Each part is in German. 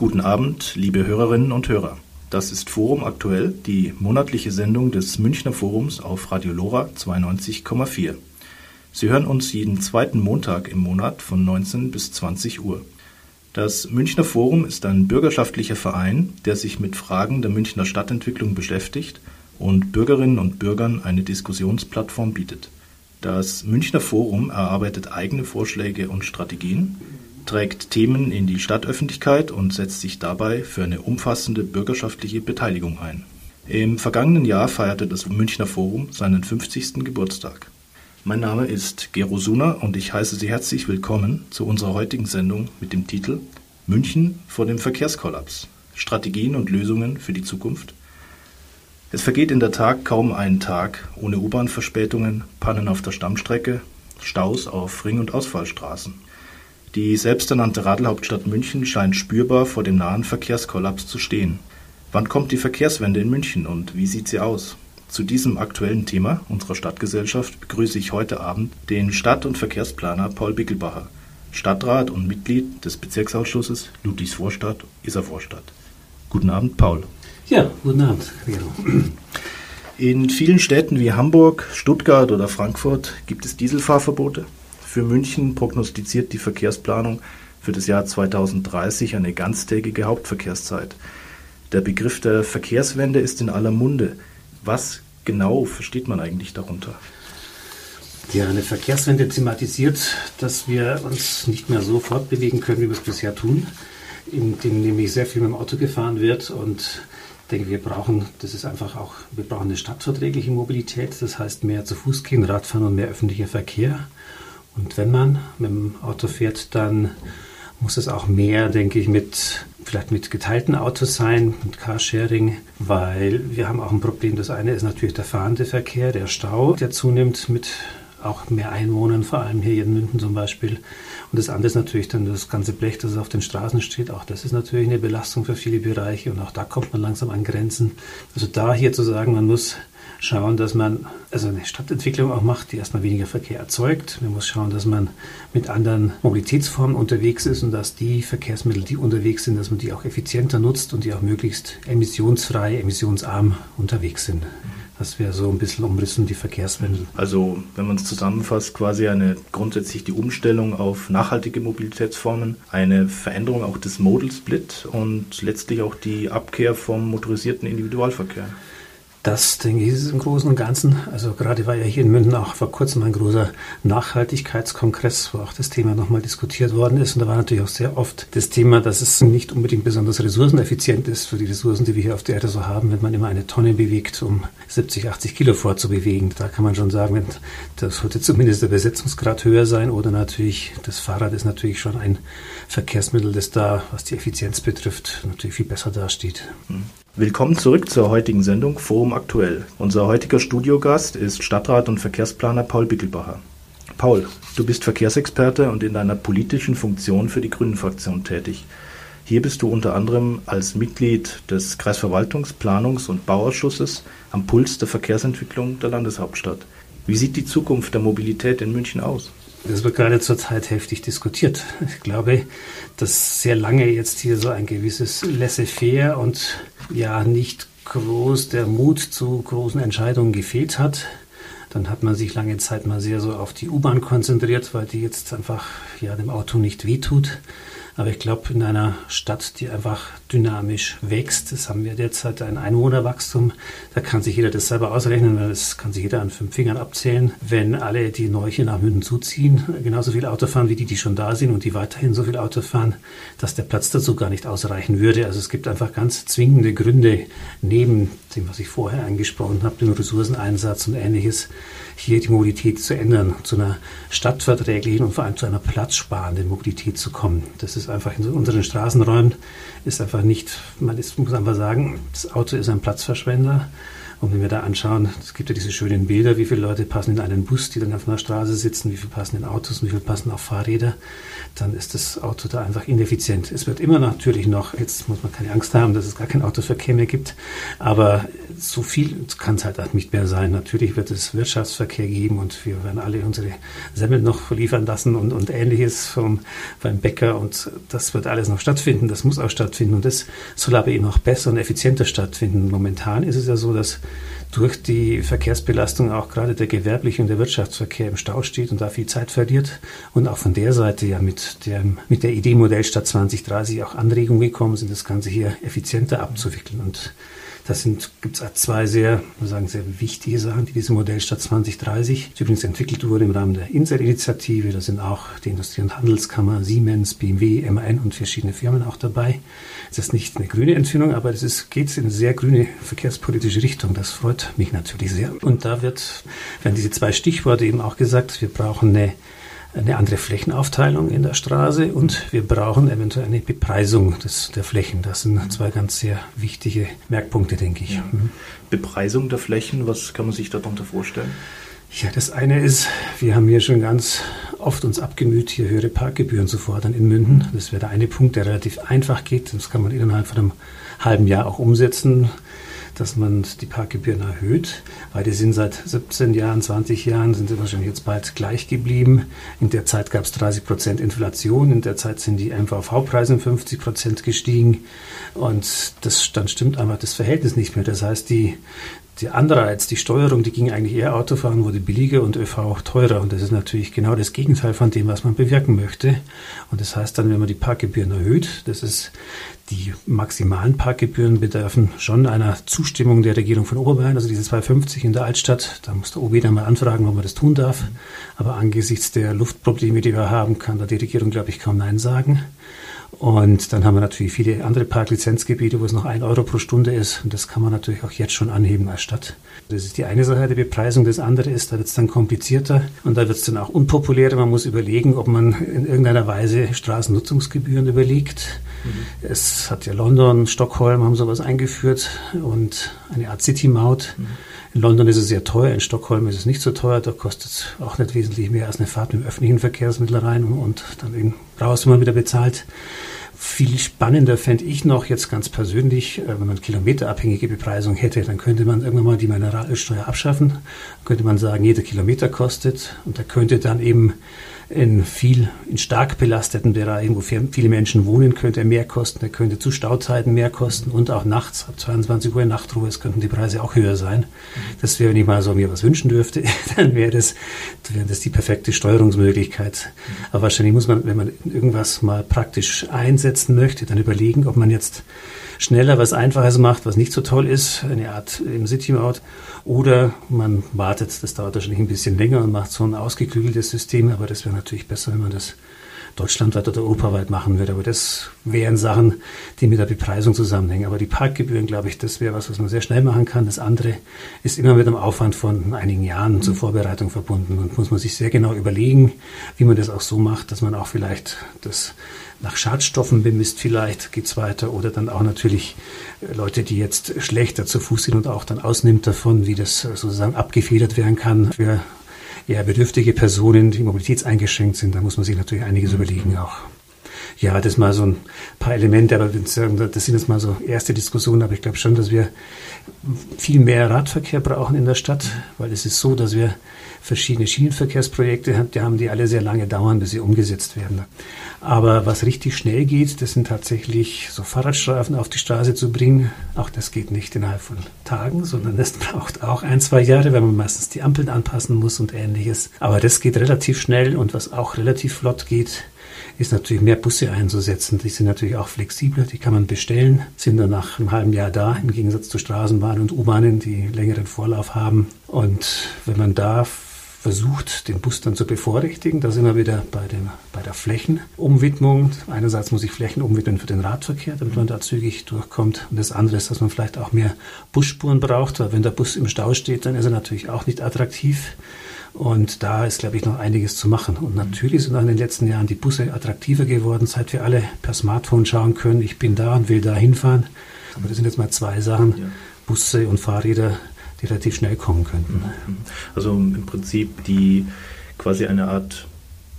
Guten Abend, liebe Hörerinnen und Hörer. Das ist Forum aktuell, die monatliche Sendung des Münchner Forums auf Radio Lora 92,4. Sie hören uns jeden zweiten Montag im Monat von 19 bis 20 Uhr. Das Münchner Forum ist ein bürgerschaftlicher Verein, der sich mit Fragen der Münchner Stadtentwicklung beschäftigt und Bürgerinnen und Bürgern eine Diskussionsplattform bietet. Das Münchner Forum erarbeitet eigene Vorschläge und Strategien, trägt Themen in die Stadtöffentlichkeit und setzt sich dabei für eine umfassende bürgerschaftliche Beteiligung ein. Im vergangenen Jahr feierte das Münchner Forum seinen 50. Geburtstag. Mein Name ist Gero Suna und ich heiße Sie herzlich willkommen zu unserer heutigen Sendung mit dem Titel München vor dem Verkehrskollaps. Strategien und Lösungen für die Zukunft. Es vergeht in der Tat kaum einen Tag ohne U-Bahn-Verspätungen, Pannen auf der Stammstrecke, Staus auf Ring- und Ausfallstraßen. Die selbsternannte Radelhauptstadt München scheint spürbar vor dem nahen Verkehrskollaps zu stehen. Wann kommt die Verkehrswende in München und wie sieht sie aus? Zu diesem aktuellen Thema unserer Stadtgesellschaft begrüße ich heute Abend den Stadt- und Verkehrsplaner Paul Bickelbacher, Stadtrat und Mitglied des Bezirksausschusses Ludwigsvorstadt, Isarvorstadt. Guten Abend, Paul. Ja, guten Abend, In vielen Städten wie Hamburg, Stuttgart oder Frankfurt gibt es Dieselfahrverbote. Für München prognostiziert die Verkehrsplanung für das Jahr 2030 eine ganztägige Hauptverkehrszeit. Der Begriff der Verkehrswende ist in aller Munde. Was genau versteht man eigentlich darunter? Ja, eine Verkehrswende thematisiert, dass wir uns nicht mehr so fortbewegen können, wie wir es bisher tun, indem nämlich sehr viel mit dem Auto gefahren wird und ich denke, wir brauchen, das ist einfach auch, wir brauchen eine stadtverträgliche Mobilität, das heißt mehr zu Fuß gehen, Radfahren und mehr öffentlicher Verkehr. Und wenn man mit dem Auto fährt, dann muss es auch mehr, denke ich, mit vielleicht mit geteilten Autos sein, mit Carsharing, weil wir haben auch ein Problem. Das eine ist natürlich der fahrende Verkehr, der Stau, der zunimmt mit auch mehr Einwohnern, vor allem hier in München zum Beispiel. Und das andere ist natürlich dann das ganze Blech, das auf den Straßen steht. Auch das ist natürlich eine Belastung für viele Bereiche und auch da kommt man langsam an Grenzen. Also da hier zu sagen, man muss schauen, dass man also eine Stadtentwicklung auch macht, die erstmal weniger Verkehr erzeugt. Man muss schauen, dass man mit anderen Mobilitätsformen unterwegs ist und dass die Verkehrsmittel, die unterwegs sind, dass man die auch effizienter nutzt und die auch möglichst emissionsfrei, emissionsarm unterwegs sind. Das wäre so ein bisschen umrissen, die Verkehrswende. Also, wenn man es zusammenfasst, quasi eine grundsätzlich die Umstellung auf nachhaltige Mobilitätsformen, eine Veränderung auch des Modal Split und letztlich auch die Abkehr vom motorisierten Individualverkehr. Das, denke ich, ist im Großen und Ganzen. Also gerade war ja hier in München auch vor kurzem ein großer Nachhaltigkeitskongress, wo auch das Thema nochmal diskutiert worden ist. Und da war natürlich auch sehr oft das Thema, dass es nicht unbedingt besonders ressourceneffizient ist für die Ressourcen, die wir hier auf der Erde so haben, wenn man immer eine Tonne bewegt, um 70, 80 Kilo vorzubewegen. Da kann man schon sagen, das sollte zumindest der Besetzungsgrad höher sein. Oder natürlich, das Fahrrad ist natürlich schon ein Verkehrsmittel, das da, was die Effizienz betrifft, natürlich viel besser dasteht. Willkommen zurück zur heutigen Sendung Forum Aktuell. Unser heutiger Studiogast ist Stadtrat und Verkehrsplaner Paul Bickelbacher. Paul, du bist Verkehrsexperte und in deiner politischen Funktion für die Grünen-Fraktion tätig. Hier bist du unter anderem als Mitglied des Kreisverwaltungs-, Planungs- und Bauausschusses am Puls der Verkehrsentwicklung der Landeshauptstadt. Wie sieht die Zukunft der Mobilität in München aus? Das wird gerade zurzeit heftig diskutiert. Ich glaube, dass sehr lange jetzt hier so ein gewisses Laissez-faire und ja nicht groß der Mut zu großen Entscheidungen gefehlt hat. Dann hat man sich lange Zeit mal sehr so auf die U-Bahn konzentriert, weil die jetzt einfach ja dem Auto nicht wehtut. Aber ich glaube, in einer Stadt, die einfach dynamisch wächst, das haben wir derzeit ein Einwohnerwachstum, da kann sich jeder das selber ausrechnen, weil das kann sich jeder an fünf Fingern abzählen. Wenn alle, die neu hier nach München zuziehen, genauso viel Auto fahren wie die, die schon da sind und die weiterhin so viel Auto fahren, dass der Platz dazu gar nicht ausreichen würde. Also es gibt einfach ganz zwingende Gründe, neben dem, was ich vorher angesprochen habe, dem Ressourceneinsatz und ähnliches, hier die Mobilität zu ändern, zu einer stadtverträglichen und vor allem zu einer platzsparenden Mobilität zu kommen. Das ist einfach in unseren Straßenräumen ist einfach nicht, man ist, muss einfach sagen, das Auto ist ein Platzverschwender Und wenn wir da anschauen, es gibt ja diese schönen Bilder, wie viele Leute passen in einen Bus, die dann auf einer Straße sitzen, wie viele passen in Autos wie viele passen auf Fahrräder, dann ist das Auto da einfach ineffizient. Es wird immer natürlich noch, jetzt muss man keine Angst haben, dass es gar kein Autoverkehr mehr gibt, aber so viel kann es halt nicht mehr sein. Natürlich wird es Wirtschaftsverkehr geben und wir werden alle unsere Semmeln noch liefern lassen und, und ähnliches vom, beim Bäcker und das wird alles noch stattfinden, das muss auch stattfinden und das soll aber eben auch besser und effizienter stattfinden. Momentan ist es ja so, dass durch die Verkehrsbelastung auch gerade der gewerbliche und der Wirtschaftsverkehr im Stau steht und da viel Zeit verliert. Und auch von der Seite ja mit, der, mit der Idee Modellstadt 2030 auch Anregungen gekommen sind, das Ganze hier effizienter abzuwickeln. Und das sind, gibt es zwei sehr, sagen, sehr wichtige Sachen, die diese Modellstadt 2030 die übrigens entwickelt wurde im Rahmen der Insel-Initiative. Da sind auch die Industrie- und Handelskammer, Siemens, BMW, MAN und verschiedene Firmen auch dabei. Es ist nicht eine grüne Entfindung, aber es geht in eine sehr grüne verkehrspolitische Richtung. Das freut mich natürlich sehr. Und da wird, werden diese zwei Stichworte eben auch gesagt. Wir brauchen eine eine andere Flächenaufteilung in der Straße und wir brauchen eventuell eine Bepreisung des, der Flächen. Das sind zwei ganz sehr wichtige Merkpunkte, denke ich. Ja. Mhm. Bepreisung der Flächen, was kann man sich darunter vorstellen? Ja, das eine ist, wir haben hier schon ganz oft uns abgemüht, hier höhere Parkgebühren zu fordern in Münden. Das wäre der eine Punkt, der relativ einfach geht. Das kann man innerhalb von einem halben Jahr auch umsetzen dass man die Parkgebühren erhöht, weil die sind seit 17 Jahren, 20 Jahren, sind sie wahrscheinlich jetzt bald gleich geblieben. In der Zeit gab es 30 Prozent Inflation, in der Zeit sind die MVV-Preise um 50 Prozent gestiegen und das, dann stimmt einfach das Verhältnis nicht mehr. Das heißt, die, der Anreiz, die Steuerung, die ging eigentlich eher Autofahren, wurde billiger und ÖV auch teurer. Und das ist natürlich genau das Gegenteil von dem, was man bewirken möchte. Und das heißt dann, wenn man die Parkgebühren erhöht, das ist die maximalen Parkgebühren bedürfen schon einer Zustimmung der Regierung von Oberbayern, also diese 250 in der Altstadt. Da muss der OB dann mal anfragen, ob man das tun darf. Aber angesichts der Luftprobleme, die wir haben, kann da die Regierung, glaube ich, kaum Nein sagen. Und dann haben wir natürlich viele andere Parklizenzgebiete, wo es noch ein Euro pro Stunde ist. Und das kann man natürlich auch jetzt schon anheben als Stadt. Das ist die eine Sache der Bepreisung. Das andere ist, da wird es dann komplizierter und da wird es dann auch unpopulärer. Man muss überlegen, ob man in irgendeiner Weise Straßennutzungsgebühren überlegt. Mhm. Es hat ja London, Stockholm haben sowas eingeführt und eine Art City-Maut. Mhm. In London ist es sehr teuer, in Stockholm ist es nicht so teuer. Da kostet es auch nicht wesentlich mehr als eine Fahrt mit öffentlichen Verkehrsmittel rein und dann eben raus, wenn man wieder bezahlt. Viel spannender fände ich noch jetzt ganz persönlich, äh, wenn man kilometerabhängige Bepreisung hätte, dann könnte man irgendwann mal die Mineralölsteuer abschaffen. Könnte man sagen, jeder Kilometer kostet und da könnte dann eben in viel, in stark belasteten Bereichen, wo viele Menschen wohnen, könnte er mehr kosten. Er könnte zu Stauzeiten mehr kosten und auch nachts, ab 22 Uhr Nachtruhe, es könnten die Preise auch höher sein. Das wäre, wenn ich mal so mir was wünschen dürfte, dann wäre das, wäre das die perfekte Steuerungsmöglichkeit. Aber wahrscheinlich muss man, wenn man irgendwas mal praktisch einsetzen möchte, dann überlegen, ob man jetzt schneller was Einfaches macht, was nicht so toll ist, eine Art im City-Maut, oder man wartet, das dauert wahrscheinlich ein bisschen länger und macht so ein ausgeklügeltes System, aber das wäre natürlich besser, wenn man das deutschlandweit oder europaweit machen würde. Aber das wären Sachen, die mit der Bepreisung zusammenhängen. Aber die Parkgebühren, glaube ich, das wäre was, was man sehr schnell machen kann. Das andere ist immer mit einem Aufwand von einigen Jahren zur Vorbereitung verbunden und muss man sich sehr genau überlegen, wie man das auch so macht, dass man auch vielleicht das nach Schadstoffen bemisst vielleicht, geht's weiter. Oder dann auch natürlich äh, Leute, die jetzt schlechter zu Fuß sind und auch dann ausnimmt davon, wie das äh, sozusagen abgefedert werden kann für eher bedürftige Personen, die mobilitätseingeschränkt sind. Da muss man sich natürlich einiges mhm. überlegen auch. Ja, das mal so ein paar Elemente, aber das sind jetzt mal so erste Diskussionen, aber ich glaube schon, dass wir viel mehr Radverkehr brauchen in der Stadt, weil es ist so, dass wir verschiedene Schienenverkehrsprojekte die haben die alle sehr lange dauern, bis sie umgesetzt werden. Aber was richtig schnell geht, das sind tatsächlich so Fahrradstrafen auf die Straße zu bringen. Auch das geht nicht innerhalb von Tagen, sondern das braucht auch ein, zwei Jahre, weil man meistens die Ampeln anpassen muss und ähnliches. Aber das geht relativ schnell und was auch relativ flott geht, ist natürlich mehr Busse einzusetzen. Die sind natürlich auch flexibler, die kann man bestellen, sind dann nach einem halben Jahr da, im Gegensatz zu Straßenbahnen und U-Bahnen, die längeren Vorlauf haben. Und wenn man da versucht, den Bus dann zu bevorrechtigen. Da sind wir wieder bei, dem, bei der Flächenumwidmung. Einerseits muss ich Flächen umwidmen für den Radverkehr, damit man da zügig durchkommt. Und das andere ist, dass man vielleicht auch mehr Busspuren braucht, weil wenn der Bus im Stau steht, dann ist er natürlich auch nicht attraktiv. Und da ist, glaube ich, noch einiges zu machen. Und natürlich sind auch in den letzten Jahren die Busse attraktiver geworden, seit wir alle per Smartphone schauen können, ich bin da und will da hinfahren. Aber das sind jetzt mal zwei Sachen. Ja. Busse und Fahrräder die relativ schnell kommen könnten. Mhm. Also im Prinzip die quasi eine Art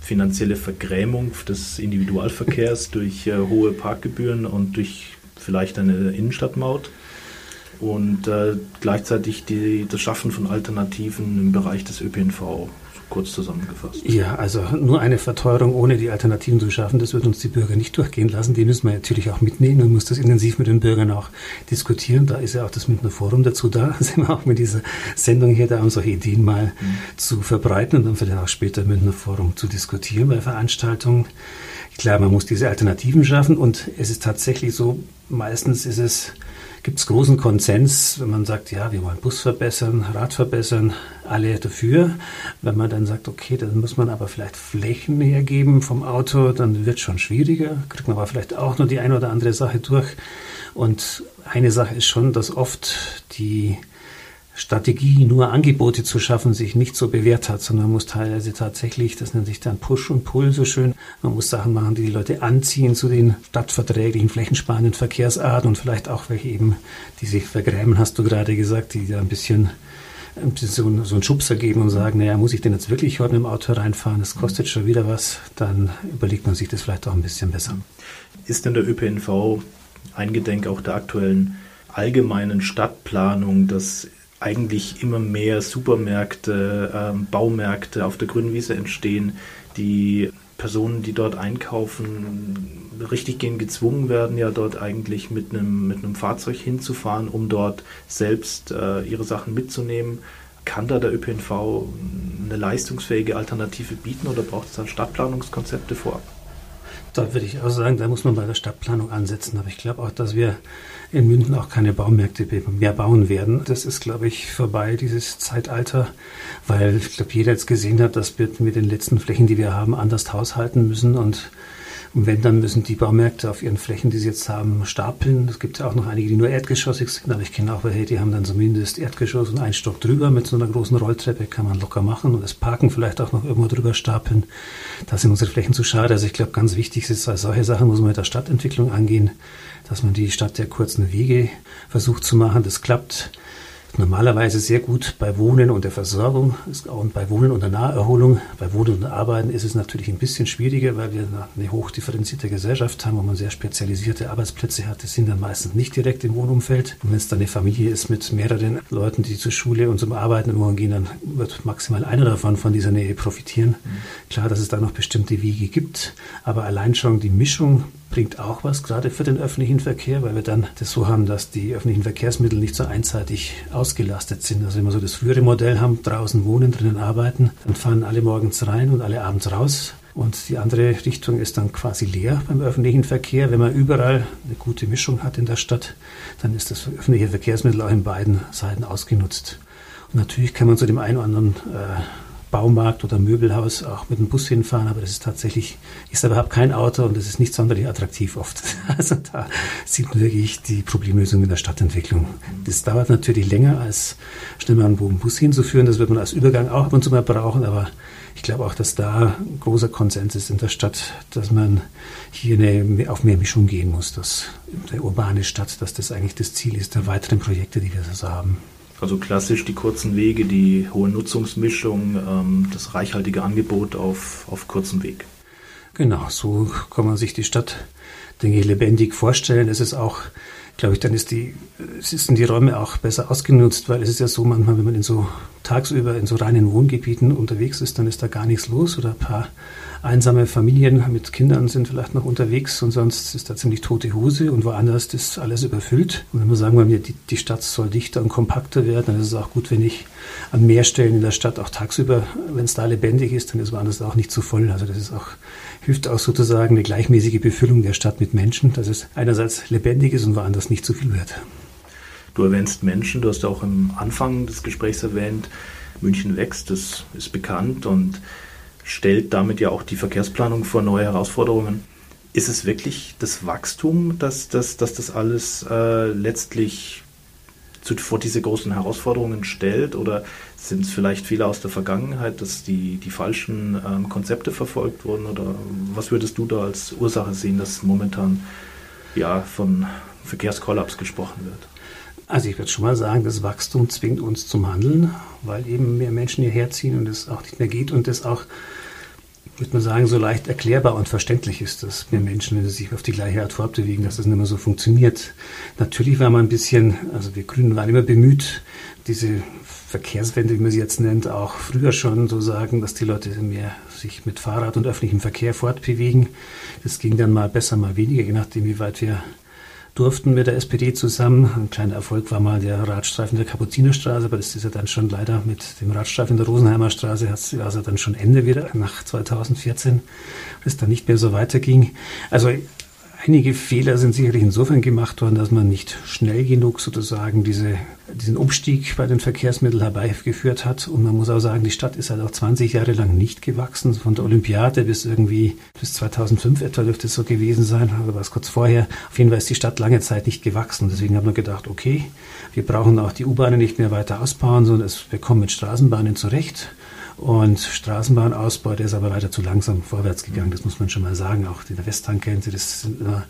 finanzielle Vergrämung des Individualverkehrs durch äh, hohe Parkgebühren und durch vielleicht eine Innenstadtmaut und äh, gleichzeitig die, das Schaffen von Alternativen im Bereich des ÖPNV kurz zusammengefasst. Ja, also nur eine Verteuerung ohne die Alternativen zu schaffen, das wird uns die Bürger nicht durchgehen lassen. Die müssen wir natürlich auch mitnehmen und muss das intensiv mit den Bürgern auch diskutieren. Da ist ja auch das Münchner Forum dazu da, sind wir auch mit dieser Sendung hier da, um solche Ideen mal mhm. zu verbreiten und dann vielleicht auch später im Münchner Forum zu diskutieren bei Veranstaltungen. Klar, man muss diese Alternativen schaffen und es ist tatsächlich so, meistens ist es gibt es großen Konsens, wenn man sagt, ja, wir wollen Bus verbessern, Rad verbessern, alle dafür. Wenn man dann sagt, okay, dann muss man aber vielleicht Flächen hergeben vom Auto, dann wird schon schwieriger, kriegt man aber vielleicht auch nur die eine oder andere Sache durch. Und eine Sache ist schon, dass oft die Strategie, nur Angebote zu schaffen, sich nicht so bewährt hat, sondern man muss teilweise tatsächlich, das nennt sich dann Push und Pull so schön, man muss Sachen machen, die die Leute anziehen zu den stadtverträglichen, flächensparenden Verkehrsarten und vielleicht auch welche eben, die sich vergrämen, hast du gerade gesagt, die da ein bisschen, so, so einen Schubser geben und sagen, naja, muss ich denn jetzt wirklich heute mit dem Auto reinfahren, das kostet schon wieder was, dann überlegt man sich das vielleicht auch ein bisschen besser. Ist denn der ÖPNV eingedenk auch der aktuellen allgemeinen Stadtplanung, dass eigentlich immer mehr Supermärkte, ähm, Baumärkte auf der grünen Wiese entstehen, die Personen, die dort einkaufen, richtig gehen gezwungen werden, ja dort eigentlich mit einem, mit einem Fahrzeug hinzufahren, um dort selbst äh, ihre Sachen mitzunehmen. Kann da der ÖPNV eine leistungsfähige Alternative bieten oder braucht es da Stadtplanungskonzepte vorab? Da würde ich auch sagen, da muss man bei der Stadtplanung ansetzen. Aber ich glaube auch, dass wir in München auch keine Baumärkte mehr bauen werden. Das ist, glaube ich, vorbei, dieses Zeitalter, weil ich glaube, jeder jetzt gesehen hat, dass wir mit den letzten Flächen, die wir haben, anders haushalten müssen und und wenn, dann müssen die Baumärkte auf ihren Flächen, die sie jetzt haben, stapeln. Es gibt ja auch noch einige, die nur erdgeschossig sind, aber ich kenne auch welche, die haben dann zumindest Erdgeschoss und einen Stock drüber mit so einer großen Rolltreppe, kann man locker machen und das Parken vielleicht auch noch irgendwo drüber stapeln. Da sind unsere Flächen zu schade. Also ich glaube, ganz wichtig ist, als solche Sachen muss man mit der Stadtentwicklung angehen, dass man die Stadt der kurzen Wege versucht zu machen. Das klappt normalerweise sehr gut bei Wohnen und der Versorgung und bei Wohnen und der Naherholung. Bei Wohnen und Arbeiten ist es natürlich ein bisschen schwieriger, weil wir eine hochdifferenzierte Gesellschaft haben, wo man sehr spezialisierte Arbeitsplätze hat. Die sind dann meistens nicht direkt im Wohnumfeld. Und wenn es dann eine Familie ist mit mehreren Leuten, die zur Schule und zum Arbeiten irgendwo gehen, dann wird maximal einer davon von dieser Nähe profitieren. Mhm. Klar, dass es da noch bestimmte Wege gibt, aber allein schon die Mischung bringt auch was, gerade für den öffentlichen Verkehr, weil wir dann das so haben, dass die öffentlichen Verkehrsmittel nicht so einseitig ausgelastet sind. Also wenn wir so das frühere Modell haben, draußen wohnen, drinnen arbeiten, dann fahren alle morgens rein und alle abends raus. Und die andere Richtung ist dann quasi leer beim öffentlichen Verkehr. Wenn man überall eine gute Mischung hat in der Stadt, dann ist das öffentliche Verkehrsmittel auch in beiden Seiten ausgenutzt. Und natürlich kann man zu dem einen oder anderen äh, Baumarkt oder Möbelhaus auch mit dem Bus hinfahren, aber das ist tatsächlich, ist überhaupt kein Auto und das ist nicht sonderlich attraktiv oft. Also da sieht man wirklich die Problemlösung in der Stadtentwicklung. Das dauert natürlich länger, als schnell mal einen Bus hinzuführen. Das wird man als Übergang auch ab und zu mal brauchen, aber ich glaube auch, dass da ein großer Konsens ist in der Stadt, dass man hier eine, auf mehr Mischung gehen muss, dass der urbane Stadt, dass das eigentlich das Ziel ist der weiteren Projekte, die wir so haben. Also klassisch die kurzen Wege, die hohe Nutzungsmischung, ähm, das reichhaltige Angebot auf, auf kurzem Weg. Genau, so kann man sich die Stadt, denke ich, lebendig vorstellen. Es ist auch, glaube ich, dann ist die, sind die Räume auch besser ausgenutzt, weil es ist ja so manchmal, wenn man in so tagsüber in so reinen Wohngebieten unterwegs ist, dann ist da gar nichts los oder ein paar einsame Familien mit Kindern sind vielleicht noch unterwegs und sonst ist da ziemlich tote Hose und woanders ist alles überfüllt. Und wenn wir sagen, wir, die, die Stadt soll dichter und kompakter werden, dann ist es auch gut, wenn ich an mehr Stellen in der Stadt auch tagsüber, wenn es da lebendig ist, dann ist woanders auch nicht zu voll. Also das ist auch, hilft auch sozusagen eine gleichmäßige Befüllung der Stadt mit Menschen, dass es einerseits lebendig ist und woanders nicht zu viel wird. Du erwähnst Menschen, du hast auch am Anfang des Gesprächs erwähnt, München wächst, das ist bekannt und stellt damit ja auch die Verkehrsplanung vor neue Herausforderungen. Ist es wirklich das Wachstum, dass, dass, dass das alles äh, letztlich zu, vor diese großen Herausforderungen stellt? Oder sind es vielleicht Fehler aus der Vergangenheit, dass die, die falschen ähm, Konzepte verfolgt wurden? Oder was würdest du da als Ursache sehen, dass momentan ja, von Verkehrskollaps gesprochen wird? Also ich würde schon mal sagen, das Wachstum zwingt uns zum Handeln, weil eben mehr Menschen hierher ziehen und es auch nicht mehr geht und es auch, würde man sagen, so leicht erklärbar und verständlich ist, dass mehr Menschen, wenn sie sich auf die gleiche Art fortbewegen, dass das nicht mehr so funktioniert. Natürlich war man ein bisschen, also wir Grünen waren immer bemüht, diese Verkehrswende, wie man sie jetzt nennt, auch früher schon so sagen, dass die Leute mehr sich mit Fahrrad und öffentlichem Verkehr fortbewegen. Das ging dann mal besser, mal weniger, je nachdem, wie weit wir durften mit der SPD zusammen. Ein kleiner Erfolg war mal der Radstreifen der Kapuzinerstraße, aber das ist ja dann schon leider mit dem Radstreifen der Rosenheimer Straße, hat es also dann schon Ende wieder nach 2014, bis dann nicht mehr so weiterging. Also Einige Fehler sind sicherlich insofern gemacht worden, dass man nicht schnell genug sozusagen diese, diesen Umstieg bei den Verkehrsmitteln herbeigeführt hat. Und man muss auch sagen, die Stadt ist halt auch 20 Jahre lang nicht gewachsen. Von der Olympiade bis irgendwie bis 2005 etwa dürfte es so gewesen sein, oder war es kurz vorher. Auf jeden Fall ist die Stadt lange Zeit nicht gewachsen. Deswegen haben wir gedacht, okay, wir brauchen auch die U-Bahnen nicht mehr weiter ausbauen, sondern wir kommen mit Straßenbahnen zurecht. Und Straßenbahnausbau, der ist aber weiter zu langsam vorwärts gegangen, das muss man schon mal sagen. Auch in der Westtankente, das sind immer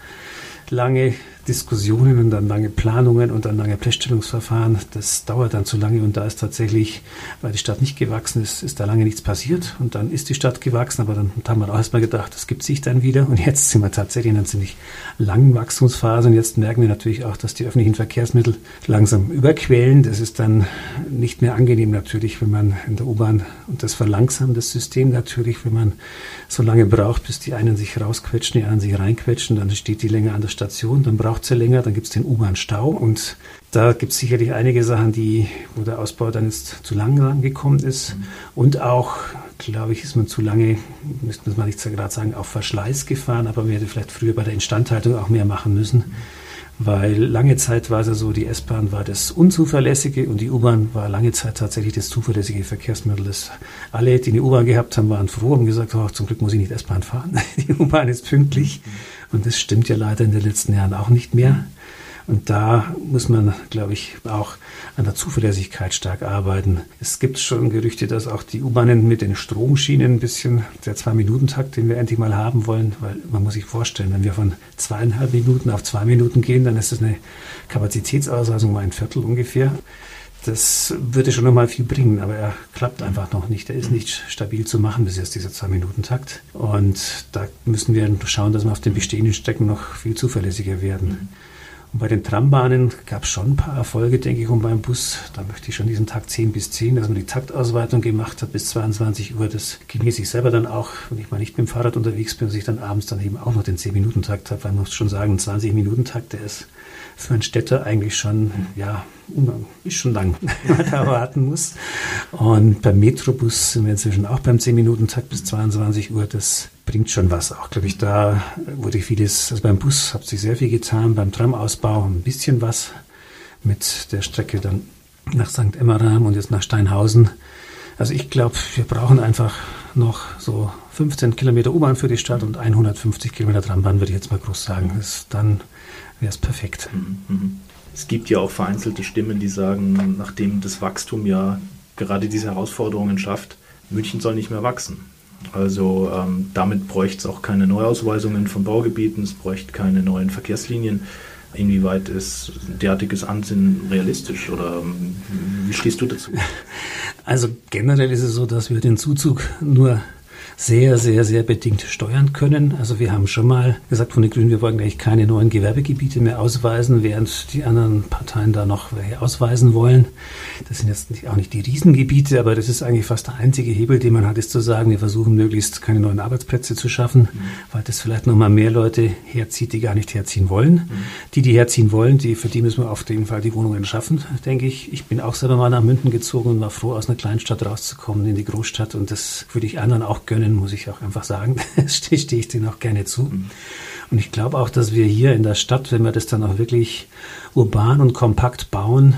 lange Diskussionen und dann lange Planungen und dann lange Feststellungsverfahren. Das dauert dann zu lange und da ist tatsächlich, weil die Stadt nicht gewachsen ist, ist da lange nichts passiert und dann ist die Stadt gewachsen, aber dann haben wir auch erstmal gedacht, das gibt sich dann wieder und jetzt sind wir tatsächlich in einer ziemlich langen Wachstumsphase und jetzt merken wir natürlich auch, dass die öffentlichen Verkehrsmittel langsam überquellen. Das ist dann nicht mehr angenehm natürlich, wenn man in der U-Bahn und das verlangsamt das System natürlich, wenn man so lange braucht, bis die einen sich rausquetschen, die anderen sich reinquetschen, dann steht die länger an der Station, dann braucht braucht es ja länger, dann gibt es den U-Bahn-Stau und da gibt es sicherlich einige Sachen, die, wo der Ausbau dann jetzt zu lang gekommen ist. Mhm. Und auch, glaube ich, ist man zu lange, müsste man nicht gerade sagen, auf Verschleiß gefahren, aber man hätte vielleicht früher bei der Instandhaltung auch mehr machen müssen. Mhm. Weil lange Zeit war es ja so, die S-Bahn war das Unzuverlässige und die U-Bahn war lange Zeit tatsächlich das zuverlässige Verkehrsmittel. Das alle, die eine U-Bahn gehabt haben, waren froh und gesagt, oh, zum Glück muss ich nicht S-Bahn fahren. Die U-Bahn ist pünktlich. Mhm. Und das stimmt ja leider in den letzten Jahren auch nicht mehr. Und da muss man, glaube ich, auch an der Zuverlässigkeit stark arbeiten. Es gibt schon Gerüchte, dass auch die U-Bahnen mit den Stromschienen ein bisschen der Zwei-Minuten-Takt, den wir endlich mal haben wollen, weil man muss sich vorstellen, wenn wir von zweieinhalb Minuten auf zwei Minuten gehen, dann ist das eine Kapazitätsausweisung um ein Viertel ungefähr. Das würde schon noch mal viel bringen, aber er klappt einfach noch nicht. Er ist nicht stabil zu machen bis jetzt dieser Zwei-Minuten-Takt. Und da müssen wir schauen, dass wir auf den bestehenden Strecken noch viel zuverlässiger werden. Und bei den Trambahnen gab es schon ein paar Erfolge, denke ich, und beim Bus, da möchte ich schon diesen Takt 10 bis 10, dass man die Taktausweitung gemacht hat bis 22 Uhr. Das genieße ich selber dann auch, wenn ich mal nicht mit dem Fahrrad unterwegs bin, dass ich dann abends dann eben auch noch den 10-Minuten-Takt habe, weil man muss schon sagen, ein 20-Minuten-Takt, der ist für einen Städter eigentlich schon, ja, ist schon lang, man da warten muss. Und beim Metrobus sind wir inzwischen auch beim 10-Minuten-Takt bis 22 Uhr. Das bringt schon was. Auch, glaube ich, da wurde vieles, also beim Bus hat sich sehr viel getan, beim Tramausbau ein bisschen was mit der Strecke dann nach St. Emmeram und jetzt nach Steinhausen. Also ich glaube, wir brauchen einfach noch so 15 Kilometer U-Bahn für die Stadt und 150 Kilometer Trambahn, würde ich jetzt mal groß sagen. Das, dann wäre es perfekt. Mhm, mhm. Es gibt ja auch vereinzelte Stimmen, die sagen, nachdem das Wachstum ja gerade diese Herausforderungen schafft, München soll nicht mehr wachsen. Also ähm, damit bräuchte es auch keine Neuausweisungen von Baugebieten, es bräuchte keine neuen Verkehrslinien. Inwieweit ist derartiges Ansinnen realistisch oder ähm, wie stehst du dazu? Also generell ist es so, dass wir den Zuzug nur sehr, sehr, sehr bedingt steuern können. Also wir haben schon mal gesagt von den Grünen, wir wollen eigentlich keine neuen Gewerbegebiete mehr ausweisen, während die anderen Parteien da noch welche ausweisen wollen. Das sind jetzt auch nicht die Riesengebiete, aber das ist eigentlich fast der einzige Hebel, den man hat, ist zu sagen, wir versuchen möglichst keine neuen Arbeitsplätze zu schaffen, mhm. weil das vielleicht nochmal mehr Leute herzieht, die gar nicht herziehen wollen. Mhm. Die, die herziehen wollen, die, für die müssen wir auf jeden Fall die Wohnungen schaffen, denke ich. Ich bin auch selber mal nach München gezogen und war froh, aus einer Kleinstadt rauszukommen in die Großstadt und das würde ich anderen auch gönnen können, muss ich auch einfach sagen. stehe steh ich denen auch gerne zu. Mhm. Und ich glaube auch, dass wir hier in der Stadt, wenn wir das dann auch wirklich urban und kompakt bauen,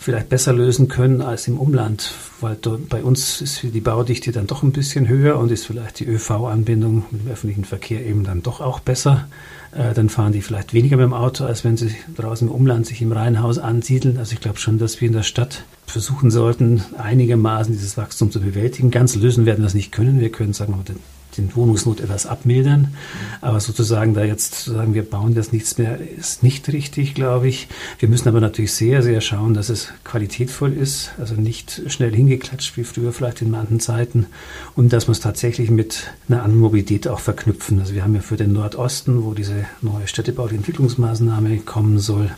vielleicht besser lösen können als im Umland, weil bei uns ist die Baudichte dann doch ein bisschen höher und ist vielleicht die ÖV-Anbindung mit dem öffentlichen Verkehr eben dann doch auch besser. Äh, dann fahren die vielleicht weniger mit dem Auto, als wenn sie draußen im Umland sich im Reihenhaus ansiedeln. Also ich glaube schon, dass wir in der Stadt versuchen sollten, einigermaßen dieses Wachstum zu bewältigen. Ganz lösen werden wir es nicht können. Wir können sagen, den Wohnungsnot etwas abmildern. Aber sozusagen da jetzt zu sagen, wir bauen das nichts mehr, ist nicht richtig, glaube ich. Wir müssen aber natürlich sehr, sehr schauen, dass es qualitätvoll ist, also nicht schnell hingeklatscht wie früher vielleicht in manchen Zeiten und dass wir es tatsächlich mit einer anderen Mobilität auch verknüpfen. Also wir haben ja für den Nordosten, wo diese neue städtebauliche Entwicklungsmaßnahme kommen soll,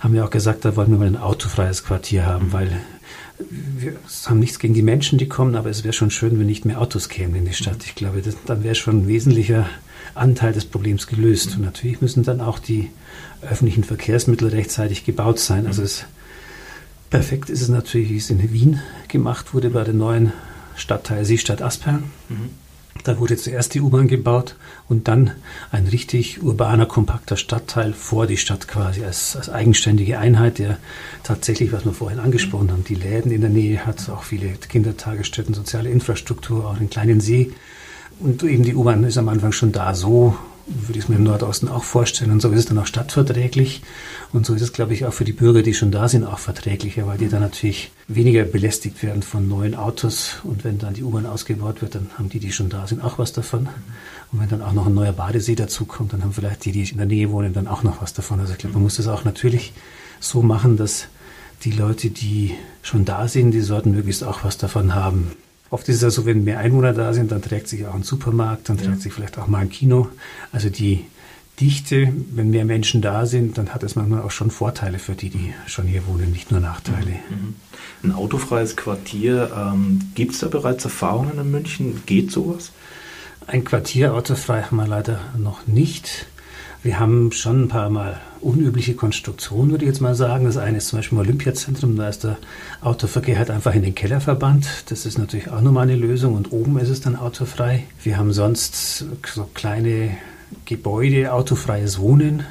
haben wir auch gesagt, da wollen wir mal ein autofreies Quartier haben, weil wir haben nichts gegen die Menschen, die kommen, aber es wäre schon schön, wenn nicht mehr Autos kämen in die Stadt. Ich glaube, das, dann wäre schon ein wesentlicher Anteil des Problems gelöst. Und natürlich müssen dann auch die öffentlichen Verkehrsmittel rechtzeitig gebaut sein. Also es, perfekt ist es natürlich, wie es in Wien gemacht wurde bei der neuen Stadtteil Seestadt Aspern. Mhm. Da wurde zuerst die U-Bahn gebaut und dann ein richtig urbaner, kompakter Stadtteil vor die Stadt quasi als, als eigenständige Einheit, der tatsächlich, was wir vorhin angesprochen haben, die Läden in der Nähe hat, auch viele Kindertagesstätten, soziale Infrastruktur, auch einen kleinen See. Und eben die U-Bahn ist am Anfang schon da so würde ich es mir im Nordosten auch vorstellen. Und so ist es dann auch stadtverträglich. Und so ist es, glaube ich, auch für die Bürger, die schon da sind, auch verträglicher, weil die dann natürlich weniger belästigt werden von neuen Autos. Und wenn dann die U-Bahn ausgebaut wird, dann haben die, die schon da sind, auch was davon. Und wenn dann auch noch ein neuer Badesee dazukommt, dann haben vielleicht die, die in der Nähe wohnen, dann auch noch was davon. Also ich glaube, man muss das auch natürlich so machen, dass die Leute, die schon da sind, die sollten möglichst auch was davon haben. Oft ist es ja so, wenn mehr Einwohner da sind, dann trägt sich auch ein Supermarkt, dann trägt ja. sich vielleicht auch mal ein Kino. Also die Dichte, wenn mehr Menschen da sind, dann hat es manchmal auch schon Vorteile für die, die schon hier wohnen, nicht nur Nachteile. Mhm. mhm. Ein autofreies Quartier, ähm, gibt es da bereits Erfahrungen in München? Geht sowas? Ein Quartier autofrei haben wir leider noch nicht. Wir haben schon ein paar Mal unübliche Konstruktionen, würde ich jetzt mal sagen. Das eine ist zum Beispiel im Olympiazentrum, da ist der Autoverkehr halt einfach in den Keller verbannt. Das ist natürlich auch nochmal eine Lösung und oben ist es dann autofrei. Wir haben sonst so kleine Gebäude, autofreies Wohnen.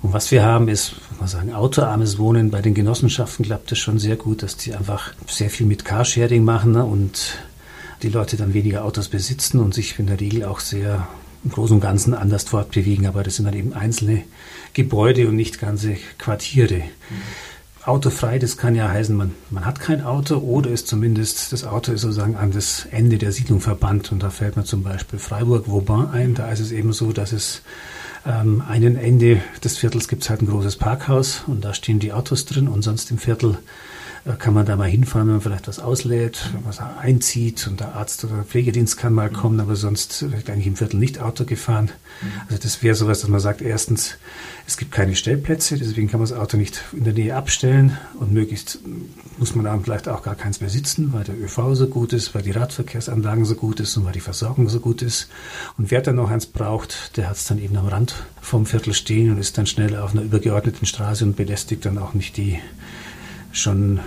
Und was wir haben, ist, man sagen, autoarmes Wohnen. Bei den Genossenschaften klappt das schon sehr gut, dass die einfach sehr viel mit Carsharing machen ne? und die Leute dann weniger Autos besitzen und sich in der Regel auch sehr im Großen und Ganzen anders fortbewegen, aber das sind dann eben einzelne Gebäude und nicht ganze Quartiere. Mhm. Autofrei, das kann ja heißen, man, man hat kein Auto oder ist zumindest, das Auto ist sozusagen an das Ende der Siedlung verbannt. Und da fällt mir zum Beispiel Freiburg-Vauban ein. Da ist es eben so, dass es ähm, einen Ende des Viertels gibt es halt ein großes Parkhaus und da stehen die Autos drin und sonst im Viertel kann man da mal hinfahren, wenn man vielleicht was auslädt, was einzieht und der Arzt oder der Pflegedienst kann mal kommen, aber sonst wird eigentlich im Viertel nicht Auto gefahren. Also das wäre sowas, dass man sagt, erstens, es gibt keine Stellplätze, deswegen kann man das Auto nicht in der Nähe abstellen und möglichst muss man dann vielleicht auch gar keins besitzen, weil der ÖV so gut ist, weil die Radverkehrsanlagen so gut ist und weil die Versorgung so gut ist. Und wer dann noch eins braucht, der hat es dann eben am Rand vom Viertel stehen und ist dann schnell auf einer übergeordneten Straße und belästigt dann auch nicht die schon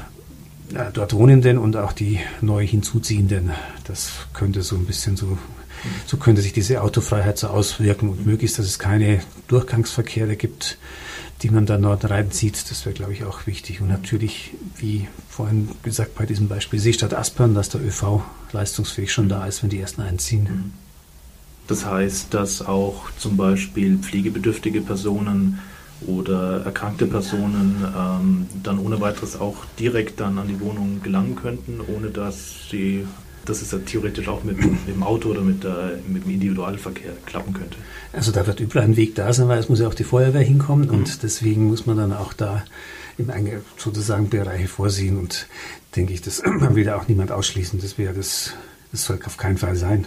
äh, dort Wohnenden und auch die neu hinzuziehenden. Das könnte so ein bisschen so, so könnte sich diese Autofreiheit so auswirken und möglichst, dass es keine Durchgangsverkehre gibt, die man dann dort reinzieht. Das wäre, glaube ich, auch wichtig. Und natürlich, wie vorhin gesagt, bei diesem Beispiel Seestadt Aspern, dass der ÖV leistungsfähig schon da ist, wenn die ersten einziehen. Das heißt, dass auch zum Beispiel pflegebedürftige Personen oder erkrankte Personen ähm, dann ohne weiteres auch direkt dann an die Wohnung gelangen könnten, ohne dass sie, dass es ja theoretisch auch mit, mit dem Auto oder mit, der, mit dem Individualverkehr klappen könnte. Also da wird überall ein Weg da sein, weil es muss ja auch die Feuerwehr hinkommen mhm. und deswegen muss man dann auch da eine sozusagen Bereiche vorsehen und denke ich, das will da auch niemand ausschließen. Das wäre das, das soll auf keinen Fall sein.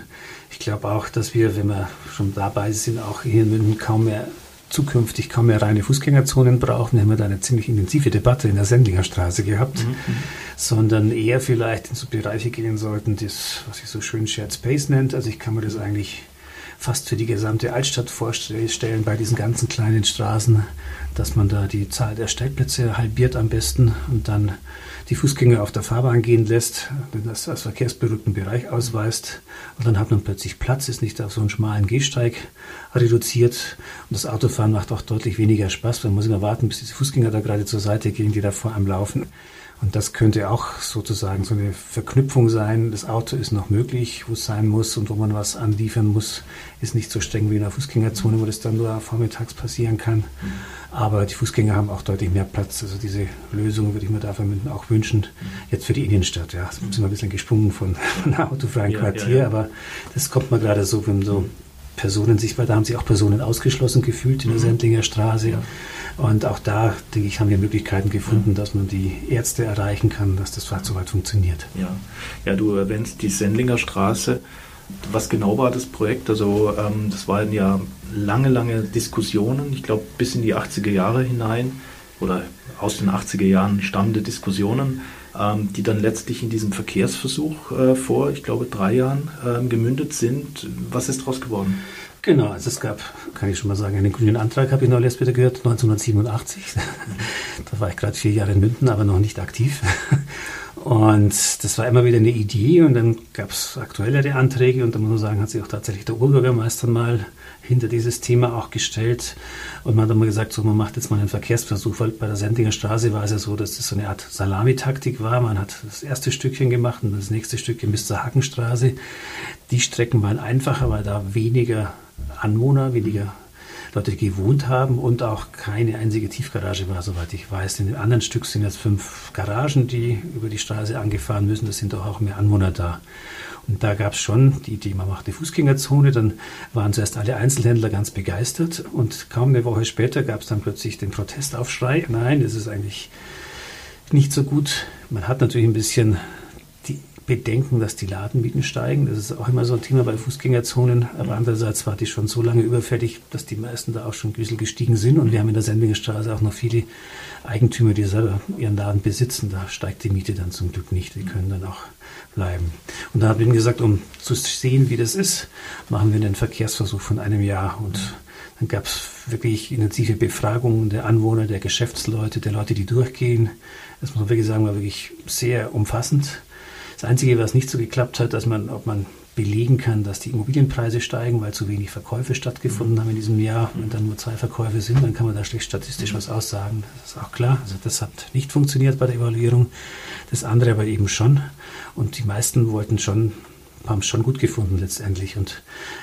Ich glaube auch, dass wir, wenn wir schon dabei sind, auch hier in München kaum mehr zukünftig kaum mehr reine Fußgängerzonen brauchen. Wir haben da eine ziemlich intensive Debatte in der Sendlinger Straße gehabt, mhm. sondern eher vielleicht in so Bereiche gehen sollten, das, was ich so schön Shared Space nennt. Also ich kann mir das eigentlich fast für die gesamte Altstadt vorstellen, bei diesen ganzen kleinen Straßen, dass man da die Zahl der Stellplätze halbiert am besten und dann die Fußgänger auf der Fahrbahn gehen lässt, das als verkehrsberuhigten Bereich ausweist. Und dann hat man plötzlich Platz, ist nicht auf so einen schmalen Gehsteig reduziert. Und das Autofahren macht auch deutlich weniger Spaß, man muss immer warten, bis diese Fußgänger da gerade zur Seite gehen, die da vor einem laufen. Und das könnte auch sozusagen so eine Verknüpfung sein. Das Auto ist noch möglich, wo es sein muss und wo man was anliefern muss, ist nicht so streng wie in der Fußgängerzone, wo das dann nur vormittags passieren kann. Aber die Fußgänger haben auch deutlich mehr Platz. Also diese Lösung würde ich mir dafür auch wünschen. Jetzt für die Innenstadt, ja. Jetzt sind wir ein bisschen gesprungen von, von einem autofreien ja, Quartier, ja, ja. aber das kommt mir gerade so, wenn so Personen sich, weil da haben sich auch Personen ausgeschlossen gefühlt in der mhm. Sendlinger Straße. Und auch da, denke ich, haben wir Möglichkeiten gefunden, dass man die Ärzte erreichen kann, dass das soweit funktioniert. Ja. ja, du erwähnst die Sendlinger Straße. Was genau war das Projekt? Also ähm, das waren ja lange, lange Diskussionen, ich glaube bis in die 80er Jahre hinein oder aus den 80er Jahren stammende Diskussionen, ähm, die dann letztlich in diesem Verkehrsversuch äh, vor, ich glaube, drei Jahren äh, gemündet sind. Was ist daraus geworden? Genau, also es gab, kann ich schon mal sagen, einen grünen Antrag, habe ich neulich erst wieder gehört, 1987. da war ich gerade vier Jahre in München, aber noch nicht aktiv. Und das war immer wieder eine Idee und dann gab es aktuellere Anträge und da muss man sagen, hat sich auch tatsächlich der Oberbürgermeister mal hinter dieses Thema auch gestellt. Und man hat immer gesagt, so, man macht jetzt mal einen Verkehrsversuch, weil bei der Sendinger Straße war es ja so, dass das so eine Art Salamitaktik war. Man hat das erste Stückchen gemacht und das nächste Stückchen bis zur Hakenstraße. Die Strecken waren einfacher, weil da weniger Anwohner, weniger Leute gewohnt haben und auch keine einzige Tiefgarage war, soweit ich weiß. In dem anderen Stück sind jetzt fünf Garagen, die über die Straße angefahren müssen. Da sind doch auch mehr Anwohner da. Und da gab es schon die Idee, man macht eine Fußgängerzone. Dann waren zuerst alle Einzelhändler ganz begeistert und kaum eine Woche später gab es dann plötzlich den Protestaufschrei. Nein, das ist eigentlich nicht so gut. Man hat natürlich ein bisschen bedenken, dass die Ladenmieten steigen. Das ist auch immer so ein Thema bei Fußgängerzonen. Aber andererseits war die schon so lange überfällig, dass die meisten da auch schon ein gestiegen sind. Und wir haben in der Sendlingenstraße auch noch viele Eigentümer, die selber ihren Laden besitzen. Da steigt die Miete dann zum Glück nicht. Die können dann auch bleiben. Und da habe ich gesagt, um zu sehen, wie das ist, machen wir einen Verkehrsversuch von einem Jahr. Und dann gab es wirklich intensive Befragungen der Anwohner, der Geschäftsleute, der Leute, die durchgehen. Das muss man wirklich sagen, war wirklich sehr umfassend. Das Einzige, was nicht so geklappt hat, dass man, ob man belegen kann, dass die Immobilienpreise steigen, weil zu wenig Verkäufe stattgefunden haben in diesem Jahr. Wenn dann nur zwei Verkäufe sind, dann kann man da schlecht statistisch was aussagen. Das ist auch klar. Also das hat nicht funktioniert bei der Evaluierung. Das andere aber eben schon. Und die meisten wollten schon, haben es schon gut gefunden letztendlich. Und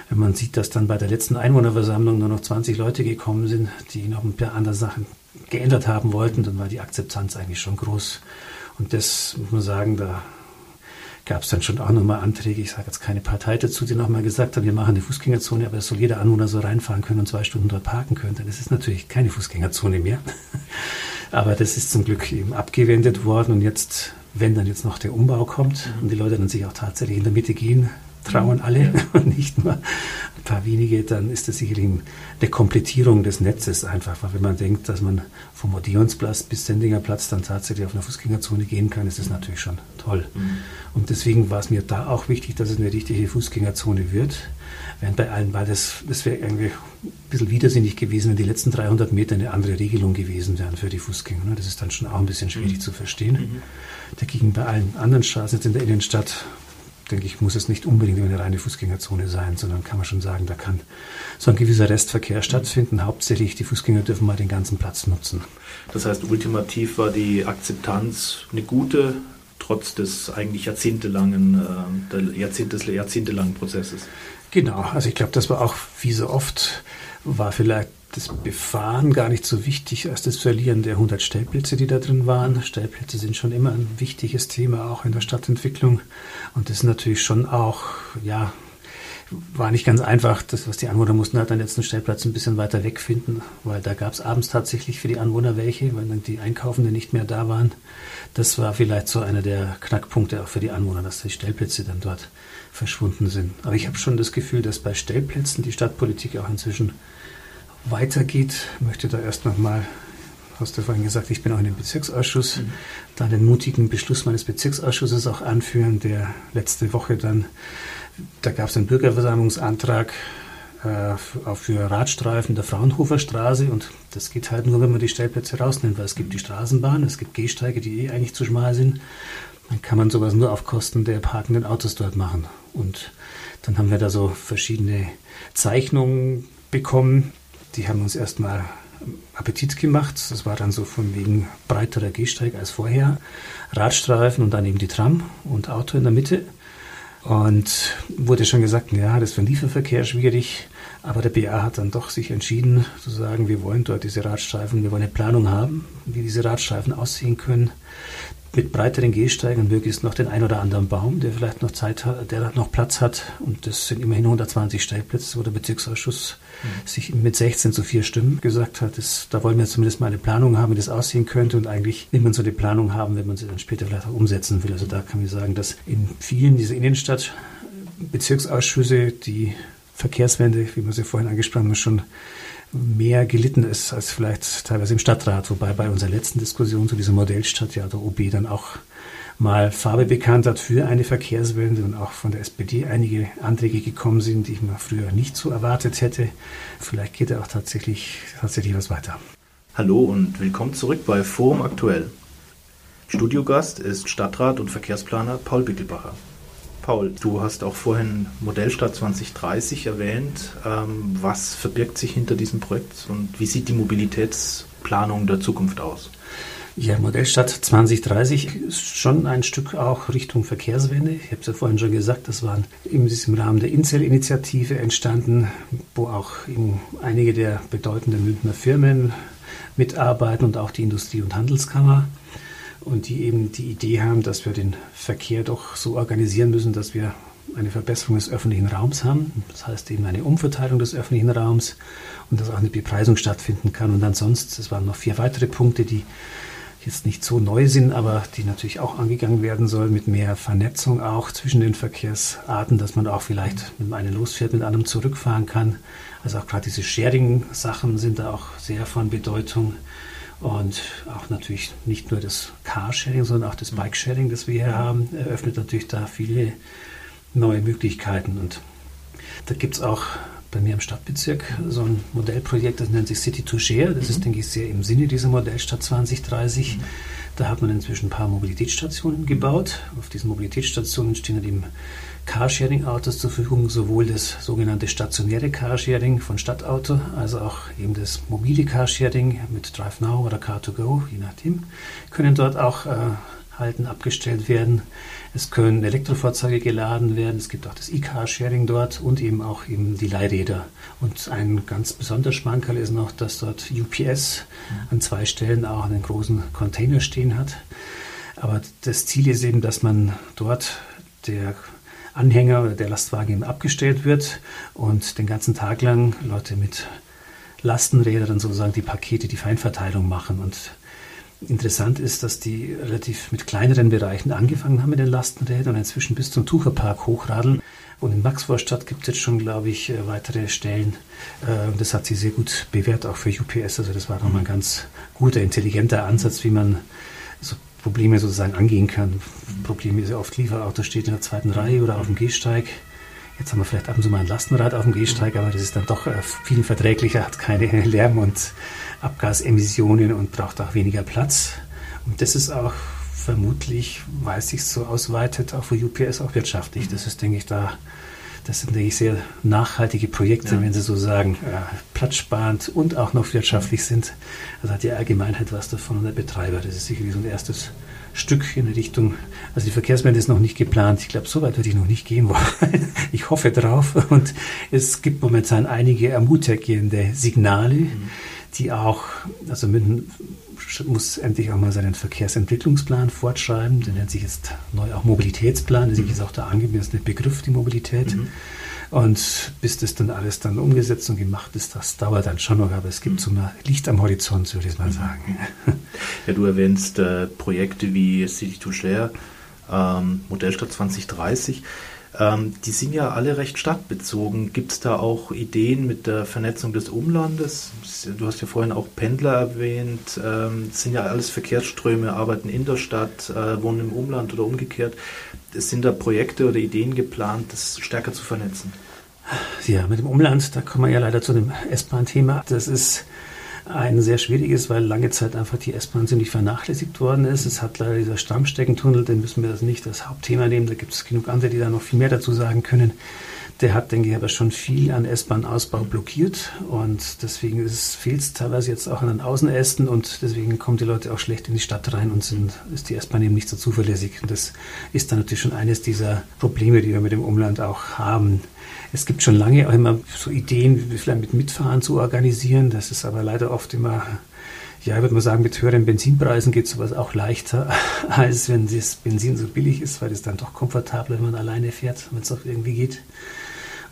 wenn man sieht, dass dann bei der letzten Einwohnerversammlung nur noch 20 Leute gekommen sind, die noch ein paar andere Sachen geändert haben wollten, dann war die Akzeptanz eigentlich schon groß. Und das muss man sagen, da gab es dann schon auch nochmal Anträge, ich sage jetzt keine Partei dazu, die nochmal gesagt haben, wir machen eine Fußgängerzone, aber es soll jeder Anwohner so reinfahren können und zwei Stunden dort parken können. Das ist natürlich keine Fußgängerzone mehr. aber das ist zum Glück eben abgewendet worden und jetzt, wenn dann jetzt noch der Umbau kommt mhm. und die Leute dann sich auch tatsächlich in der Mitte gehen, trauen alle ja. und nicht nur ein paar wenige, dann ist das sicherlich eine Komplettierung des Netzes einfach. Weil wenn man denkt, dass man vom Odeonsplatz bis Sendinger Platz dann tatsächlich auf eine Fußgängerzone gehen kann, ist das natürlich schon toll. Mhm. Und deswegen war es mir da auch wichtig, dass es eine richtige Fußgängerzone wird. Während bei allen, weil das, das wäre irgendwie ein bisschen widersinnig gewesen, wenn die letzten 300 Meter eine andere Regelung gewesen wären für die Fußgänger. Ne? Das ist dann schon auch ein bisschen schwierig mhm. zu verstehen. Mhm. Dagegen bei allen anderen Straßen jetzt in der Innenstadt denke ich, muss es nicht unbedingt eine reine Fußgängerzone sein, sondern kann man schon sagen, da kann so ein gewisser Restverkehr stattfinden. Hauptsächlich die Fußgänger dürfen mal den ganzen Platz nutzen. Das heißt, ultimativ war die Akzeptanz eine gute, trotz des eigentlich jahrzehntelangen, äh, Jahrzehntes, jahrzehntelangen Prozesses. Genau, also ich glaube, das war auch wie so oft, war vielleicht das Befahren gar nicht so wichtig als das Verlieren der 100 Stellplätze, die da drin waren. Stellplätze sind schon immer ein wichtiges Thema, auch in der Stadtentwicklung. Und das ist natürlich schon auch, ja, war nicht ganz einfach. Das, was die Anwohner mussten halt dann jetzt einen Stellplatz ein bisschen weiter weg finden, weil da gab es abends tatsächlich für die Anwohner welche, weil dann die Einkaufenden nicht mehr da waren. Das war vielleicht so einer der Knackpunkte auch für die Anwohner, dass die Stellplätze dann dort verschwunden sind. Aber ich habe schon das Gefühl, dass bei Stellplätzen die Stadtpolitik auch inzwischen weitergeht, möchte da erst nochmal, hast du vorhin gesagt, ich bin auch in dem Bezirksausschuss, mhm. da den mutigen Beschluss meines Bezirksausschusses auch anführen, der letzte Woche dann, da gab es einen Bürgerversammlungsantrag äh, für Radstreifen der Fraunhofer Straße und das geht halt nur, wenn man die Stellplätze rausnimmt, weil es gibt die Straßenbahn, es gibt Gehsteige, die eh eigentlich zu schmal sind. Dann kann man sowas nur auf Kosten der parkenden Autos dort machen. Und dann haben wir da so verschiedene Zeichnungen bekommen, die haben uns erstmal Appetit gemacht. Das war dann so von wegen breiterer Gehsteig als vorher. Radstreifen und dann eben die Tram und Auto in der Mitte. Und wurde schon gesagt, ja, das ist für den Lieferverkehr schwierig. Aber der BA hat dann doch sich entschieden zu sagen, wir wollen dort diese Radstreifen, wir wollen eine Planung haben, wie diese Radstreifen aussehen können mit breiteren Gehsteigen möglichst noch den ein oder anderen Baum, der vielleicht noch Zeit hat, der noch Platz hat. Und das sind immerhin 120 Stellplätze, wo der Bezirksausschuss mhm. sich mit 16 zu 4 Stimmen gesagt hat, das, da wollen wir zumindest mal eine Planung haben, wie das aussehen könnte. Und eigentlich will man so eine Planung haben, wenn man sie dann später vielleicht auch umsetzen will. Also da kann man sagen, dass in vielen dieser Innenstadt-Bezirksausschüsse die Verkehrswende, wie wir sie vorhin angesprochen haben, schon mehr gelitten ist als vielleicht teilweise im Stadtrat, wobei bei unserer letzten Diskussion zu dieser Modellstadt ja der OB dann auch mal Farbe bekannt hat für eine Verkehrswende und auch von der SPD einige Anträge gekommen sind, die ich mir früher nicht so erwartet hätte. Vielleicht geht da auch tatsächlich, tatsächlich was weiter. Hallo und willkommen zurück bei Forum Aktuell. Studiogast ist Stadtrat und Verkehrsplaner Paul Bickelbacher. Paul, du hast auch vorhin Modellstadt 2030 erwähnt. Ähm, was verbirgt sich hinter diesem Projekt und wie sieht die Mobilitätsplanung der Zukunft aus? Ja, Modellstadt 2030 ist schon ein Stück auch Richtung Verkehrswende. Ich habe es ja vorhin schon gesagt, das war im Rahmen der Incel-Initiative entstanden, wo auch einige der bedeutenden Münchner Firmen mitarbeiten und auch die Industrie- und Handelskammer und die eben die Idee haben, dass wir den Verkehr doch so organisieren müssen, dass wir eine Verbesserung des öffentlichen Raums haben. Das heißt eben eine Umverteilung des öffentlichen Raums und dass auch eine Bepreisung stattfinden kann. Und ansonsten, es waren noch vier weitere Punkte, die jetzt nicht so neu sind, aber die natürlich auch angegangen werden sollen mit mehr Vernetzung auch zwischen den Verkehrsarten, dass man auch vielleicht mit einem losfährt, mit einem zurückfahren kann. Also auch gerade diese Sharing-Sachen sind da auch sehr von Bedeutung. Und auch natürlich nicht nur das Carsharing, sondern auch das. Bikesharing, das wir hier haben, eröffnet natürlich da viele neue Möglichkeiten. Und da gibt es auch bei mir im Stadtbezirk so ein Modellprojekt, das nennt sich City to Share. Das ist, mhm. denke ich, sehr im Sinne dieser Modellstadt 2030. Mhm. Da hat man inzwischen ein paar Mobilitätsstationen gebaut. Auf diesen Mobilitätsstationen stehen dann eben Carsharing-Autos zur Verfügung, sowohl das sogenannte stationäre Carsharing von Stadtauto, als auch eben das mobile Carsharing mit DriveNow oder Car2Go, je nachdem, können dort auch äh, halten, abgestellt werden. Es können Elektrofahrzeuge geladen werden. Es gibt auch das E-Carsharing dort und eben auch eben die Leihräder. Und ein ganz besonderer Schmankerl ist noch, dass dort UPS an zwei Stellen auch einen großen Container stehen hat. Aber das Ziel ist eben, dass man dort der Anhänger oder der Lastwagen eben abgestellt wird und den ganzen Tag lang Leute mit Lastenrädern sozusagen die Pakete, die Feinverteilung machen. Und interessant ist, dass die relativ mit kleineren Bereichen angefangen haben mit den Lastenrädern und inzwischen bis zum Tucherpark hochradeln. Und in Maxvorstadt gibt es jetzt schon, glaube ich, äh, weitere Stellen. Äh, das hat sie sehr gut bewährt, auch für UPS. Also das war nochmal ein ganz guter, intelligenter Ansatz, wie man so Probleme sozusagen angehen kann. Probleme ist ja oft Lieferauto steht in der zweiten Reihe oder auf dem Gehsteig. Jetzt haben wir vielleicht ab und zu mal ein Lastenrad auf dem Gehsteig, aber das ist dann doch äh, viel verträglicher, hat keine Lärm- und Abgasemissionen und braucht auch weniger Platz. Und das ist auch vermutlich, weil es sich so ausweitet, auch für UPS auch wirtschaftlich. Das ist, denke ich, da das sind, denke ich, sehr nachhaltige Projekte, ja. wenn Sie so sagen, äh, platzsparend und auch noch wirtschaftlich sind. Also hat die Allgemeinheit was davon und der Betreiber. Das ist sicherlich so ein erstes Stück in Richtung, also die Verkehrswende ist noch nicht geplant. Ich glaube, so weit würde ich noch nicht gehen wollen. ich hoffe drauf. Und es gibt momentan einige ermutigende Signale, mhm. die auch, also München muss endlich auch mal seinen Verkehrsentwicklungsplan fortschreiben. Der nennt sich jetzt neu auch Mobilitätsplan. Das ist auch der angemessene Begriff, die Mobilität. Mhm. Und bis das dann alles dann umgesetzt und gemacht ist, das dauert dann schon noch, aber es gibt mhm. so ein Licht am Horizont, würde ich mal mhm. sagen. Ja, du erwähnst äh, Projekte wie City to Share, ähm, Modellstadt 2030. Ähm, die sind ja alle recht stadtbezogen. Gibt es da auch Ideen mit der Vernetzung des Umlandes? Du hast ja vorhin auch Pendler erwähnt. Ähm, sind ja alles Verkehrsströme, arbeiten in der Stadt, äh, wohnen im Umland oder umgekehrt. Sind da Projekte oder Ideen geplant, das stärker zu vernetzen? Ja, mit dem Umland, da kommen wir ja leider zu dem S-Bahn-Thema. Das ist ein sehr schwieriges, weil lange Zeit einfach die S-Bahn ziemlich vernachlässigt worden ist. Es hat leider dieser Stammsteckentunnel, den müssen wir das nicht als Hauptthema nehmen. Da gibt es genug andere, die da noch viel mehr dazu sagen können. Der hat, denke ich, aber schon viel an S-Bahn-Ausbau blockiert und deswegen fehlt es teilweise jetzt auch an den Außenästen und deswegen kommen die Leute auch schlecht in die Stadt rein und sind, ist die S-Bahn eben nicht so zuverlässig. Und das ist dann natürlich schon eines dieser Probleme, die wir mit dem Umland auch haben. Es gibt schon lange auch immer so Ideen, wie vielleicht mit Mitfahren zu organisieren. Das ist aber leider oft immer ja, ich würde mal sagen, mit höheren Benzinpreisen geht sowas auch leichter, als wenn das Benzin so billig ist, weil es dann doch komfortabler, wenn man alleine fährt, wenn es auch irgendwie geht.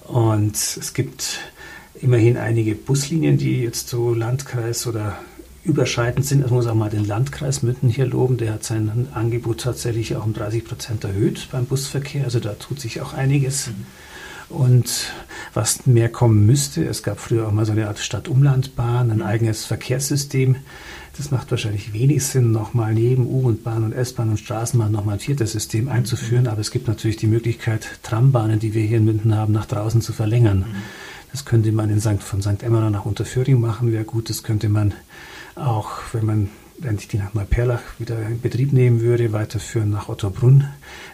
Und es gibt immerhin einige Buslinien, die jetzt so Landkreis oder überschreitend sind. Ich muss auch mal den Landkreis Münden hier loben. Der hat sein Angebot tatsächlich auch um 30 Prozent erhöht beim Busverkehr. Also da tut sich auch einiges. Mhm. Und was mehr kommen müsste, es gab früher auch mal so eine Art Stadt-Umlandbahn, ein eigenes Verkehrssystem. Das macht wahrscheinlich wenig Sinn, nochmal neben U- und Bahn und S-Bahn und Straßenbahn nochmal ein viertes System einzuführen. Mhm. Aber es gibt natürlich die Möglichkeit, Trambahnen, die wir hier in München haben, nach draußen zu verlängern. Mhm. Das könnte man in St. von St. Emmerer nach Unterföhring machen, wäre gut. Das könnte man auch, wenn man wenn ich die nach Neuperlach wieder in Betrieb nehmen würde, weiterführen nach Ottobrunn,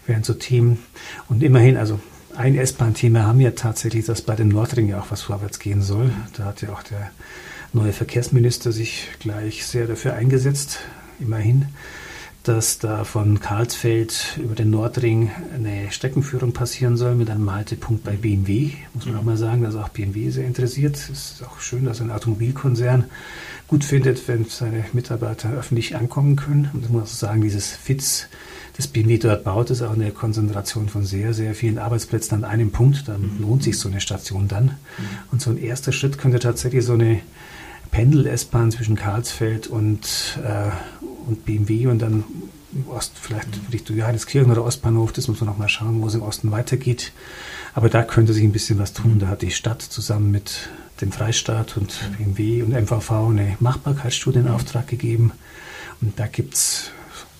wären so Themen. Und immerhin, also ein S-Bahn-Thema haben wir tatsächlich, dass bei dem Nordring ja auch was vorwärts gehen soll. Da hat ja auch der neue Verkehrsminister sich gleich sehr dafür eingesetzt, immerhin, dass da von Karlsfeld über den Nordring eine Streckenführung passieren soll mit einem Haltepunkt bei BMW. Muss man auch mal sagen, dass auch BMW sehr interessiert. Es ist auch schön, dass ein Automobilkonzern gut findet, wenn seine Mitarbeiter öffentlich ankommen können. Und ich muss auch sagen, dieses FITS das BMW dort baut, ist auch eine Konzentration von sehr, sehr vielen Arbeitsplätzen an einem Punkt. Dann mhm. lohnt sich so eine Station dann. Mhm. Und so ein erster Schritt könnte tatsächlich so eine Pendel-S-Bahn zwischen Karlsfeld und, äh, und BMW und dann im Osten, vielleicht mhm. Richtung Johanneskirchen oder Ostbahnhof, das muss man noch mal schauen, wo es im Osten weitergeht. Aber da könnte sich ein bisschen was tun. Da hat die Stadt zusammen mit dem Freistaat und BMW und MVV eine Machbarkeitsstudie in Auftrag gegeben. Und da gibt es,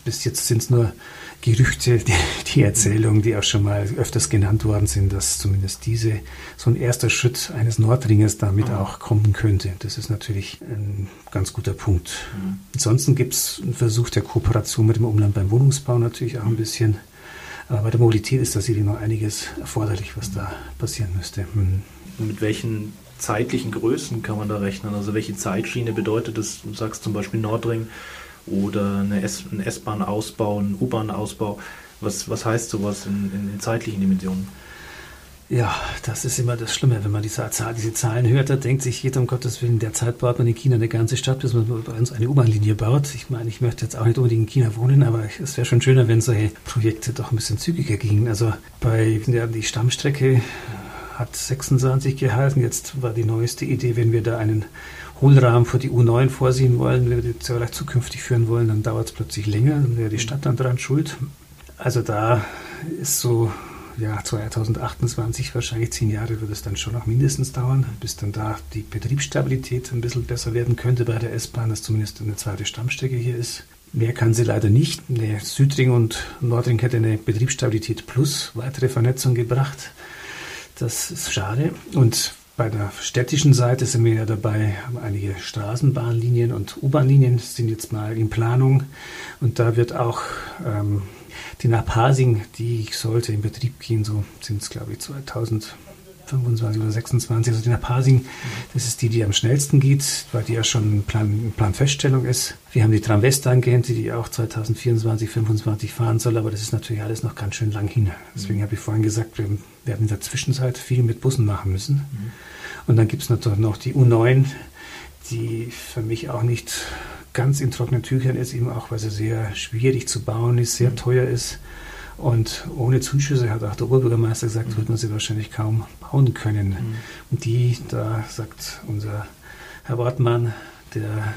bis jetzt sind es nur Gerüchte, die, die Erzählungen, die auch schon mal öfters genannt worden sind, dass zumindest diese, so ein erster Schritt eines Nordringers damit mhm. auch kommen könnte. Das ist natürlich ein ganz guter Punkt. Mhm. Ansonsten gibt es einen Versuch der Kooperation mit dem Umland beim Wohnungsbau natürlich auch ein bisschen. Aber bei der Mobilität ist tatsächlich noch einiges erforderlich, was da passieren müsste. Mhm. Mit welchen zeitlichen Größen kann man da rechnen? Also welche Zeitschiene bedeutet das? Du sagst zum Beispiel Nordring oder eine S-Bahn-Ausbau, ein U-Bahn-Ausbau. Was, was heißt sowas in, in, in zeitlichen Dimensionen? Ja, das ist immer das Schlimme, wenn man diese, diese Zahlen hört, da denkt sich jeder, um Gottes Willen, derzeit baut man in China eine ganze Stadt, bis man bei uns eine U-Bahn-Linie baut. Ich meine, ich möchte jetzt auch nicht unbedingt in China wohnen, aber es wäre schon schöner, wenn solche Projekte doch ein bisschen zügiger gingen. Also bei ja, die Stammstrecke hat 26 gehalten. Jetzt war die neueste Idee, wenn wir da einen Hohlrahmen für die U9 vorsehen wollen, wenn wir die vielleicht zukünftig führen wollen, dann dauert es plötzlich länger, dann wäre die Stadt dann dran schuld. Also da ist so, ja, 2028 wahrscheinlich zehn Jahre wird es dann schon noch mindestens dauern, bis dann da die Betriebsstabilität ein bisschen besser werden könnte bei der S-Bahn, dass zumindest eine zweite Stammstrecke hier ist. Mehr kann sie leider nicht. Der Südring und Nordring hätte eine Betriebsstabilität plus weitere Vernetzung gebracht. Das ist schade. Und bei der städtischen Seite sind wir ja dabei, einige Straßenbahnlinien und U-Bahnlinien sind jetzt mal in Planung. Und da wird auch ähm, die nach Pasing, die sollte in Betrieb gehen, so sind es glaube ich 2000. 25 oder 26, also die nach Pasing, das ist die, die am schnellsten geht, weil die ja schon Plan, Planfeststellung ist. Wir haben die Tramwest-Tangente, die auch 2024, 2025 fahren soll, aber das ist natürlich alles noch ganz schön lang hin. Deswegen habe ich vorhin gesagt, wir werden in der Zwischenzeit viel mit Bussen machen müssen. Mhm. Und dann gibt es natürlich noch die U9, die für mich auch nicht ganz in trockenen Tüchern ist, eben auch, weil sie sehr schwierig zu bauen ist, sehr mhm. teuer ist. Und ohne Zuschüsse, hat auch der Oberbürgermeister gesagt, mhm. wird man sie wahrscheinlich kaum bauen können. Mhm. Und die, da sagt unser Herr Wortmann, der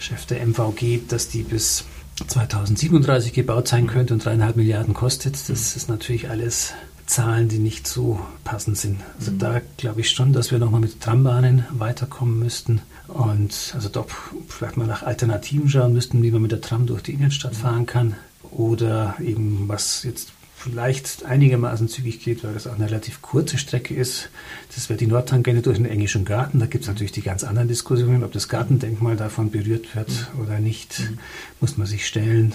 Chef der MVG, dass die bis 2037 gebaut sein mhm. könnte und dreieinhalb Milliarden kostet. Das ist natürlich alles Zahlen, die nicht so passend sind. Also mhm. da glaube ich schon, dass wir nochmal mit Trambahnen weiterkommen müssten und also doch vielleicht mal nach Alternativen schauen müssten, wie man mit der Tram durch die Innenstadt mhm. fahren kann oder eben was jetzt vielleicht einigermaßen zügig geht, weil das auch eine relativ kurze Strecke ist. Das wäre die Nordtangente durch den Englischen Garten. Da gibt es natürlich die ganz anderen Diskussionen, ob das Gartendenkmal davon berührt wird mhm. oder nicht, mhm. muss man sich stellen.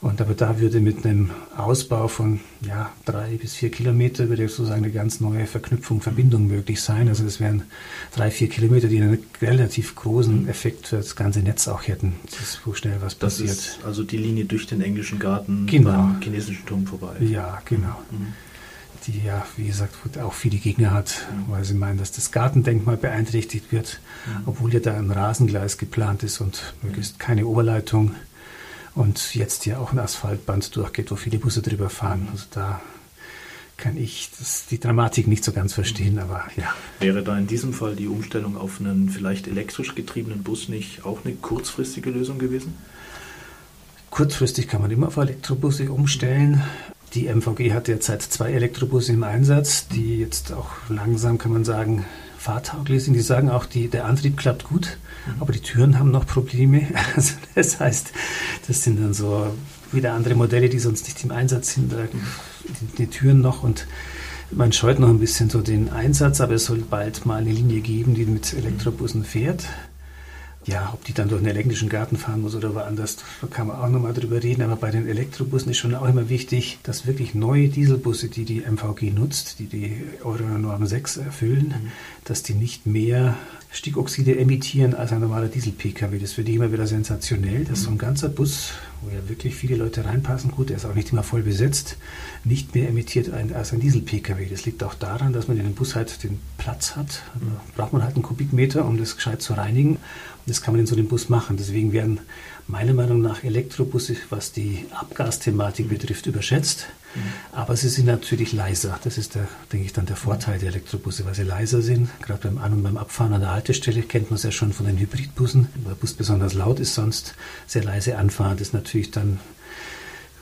Und aber da würde mit einem Ausbau von ja, drei bis vier Kilometer würde sozusagen eine ganz neue Verknüpfung, Verbindung möglich sein. Also es wären drei, vier Kilometer, die einen relativ großen Effekt für das ganze Netz auch hätten. Das ist so schnell was das passiert. Ist also die Linie durch den englischen Garten genau. beim chinesischen Turm vorbei. Ja, genau. Mhm. Die ja, wie gesagt, auch viele Gegner hat, mhm. weil sie meinen, dass das Gartendenkmal beeinträchtigt wird, mhm. obwohl ja da ein Rasengleis geplant ist und möglichst keine Oberleitung und jetzt ja auch ein Asphaltband durchgeht, wo viele Busse drüber fahren. Also da kann ich das, die Dramatik nicht so ganz verstehen, aber ja. Wäre da in diesem Fall die Umstellung auf einen vielleicht elektrisch getriebenen Bus nicht auch eine kurzfristige Lösung gewesen? Kurzfristig kann man immer auf Elektrobusse umstellen. Die MVG hat derzeit zwei Elektrobusse im Einsatz, die jetzt auch langsam, kann man sagen, fahrtauglich sind. Die sagen auch, die, der Antrieb klappt gut, mhm. aber die Türen haben noch Probleme. Also das heißt, das sind dann so wieder andere Modelle, die sonst nicht im Einsatz sind, mhm. die, die Türen noch und man scheut noch ein bisschen so den Einsatz, aber es soll bald mal eine Linie geben, die mit Elektrobussen fährt. Ja, ob die dann durch den elektrischen Garten fahren muss oder woanders, da kann man auch nochmal drüber reden. Aber bei den Elektrobussen ist schon auch immer wichtig, dass wirklich neue Dieselbusse, die die MVG nutzt, die die Euro-Norm 6 erfüllen, mhm. dass die nicht mehr Stickoxide emittieren als ein normaler Diesel-Pkw. Das finde ich immer wieder sensationell, dass so ein ganzer Bus, wo ja wirklich viele Leute reinpassen, gut, der ist auch nicht immer voll besetzt, nicht mehr emittiert als ein Diesel-Pkw. Das liegt auch daran, dass man in dem Bus halt den Platz hat. Da braucht man halt einen Kubikmeter, um das gescheit zu reinigen. Das kann man in so einem Bus machen. Deswegen werden meiner Meinung nach Elektrobusse, was die Abgasthematik betrifft, überschätzt. Mhm. Aber sie sind natürlich leiser. Das ist, der, denke ich, dann der Vorteil der Elektrobusse, weil sie leiser sind. Gerade beim An- und beim Abfahren an der Haltestelle kennt man es ja schon von den Hybridbussen. Wenn der Bus besonders laut ist, sonst sehr leise anfahren, das ist natürlich dann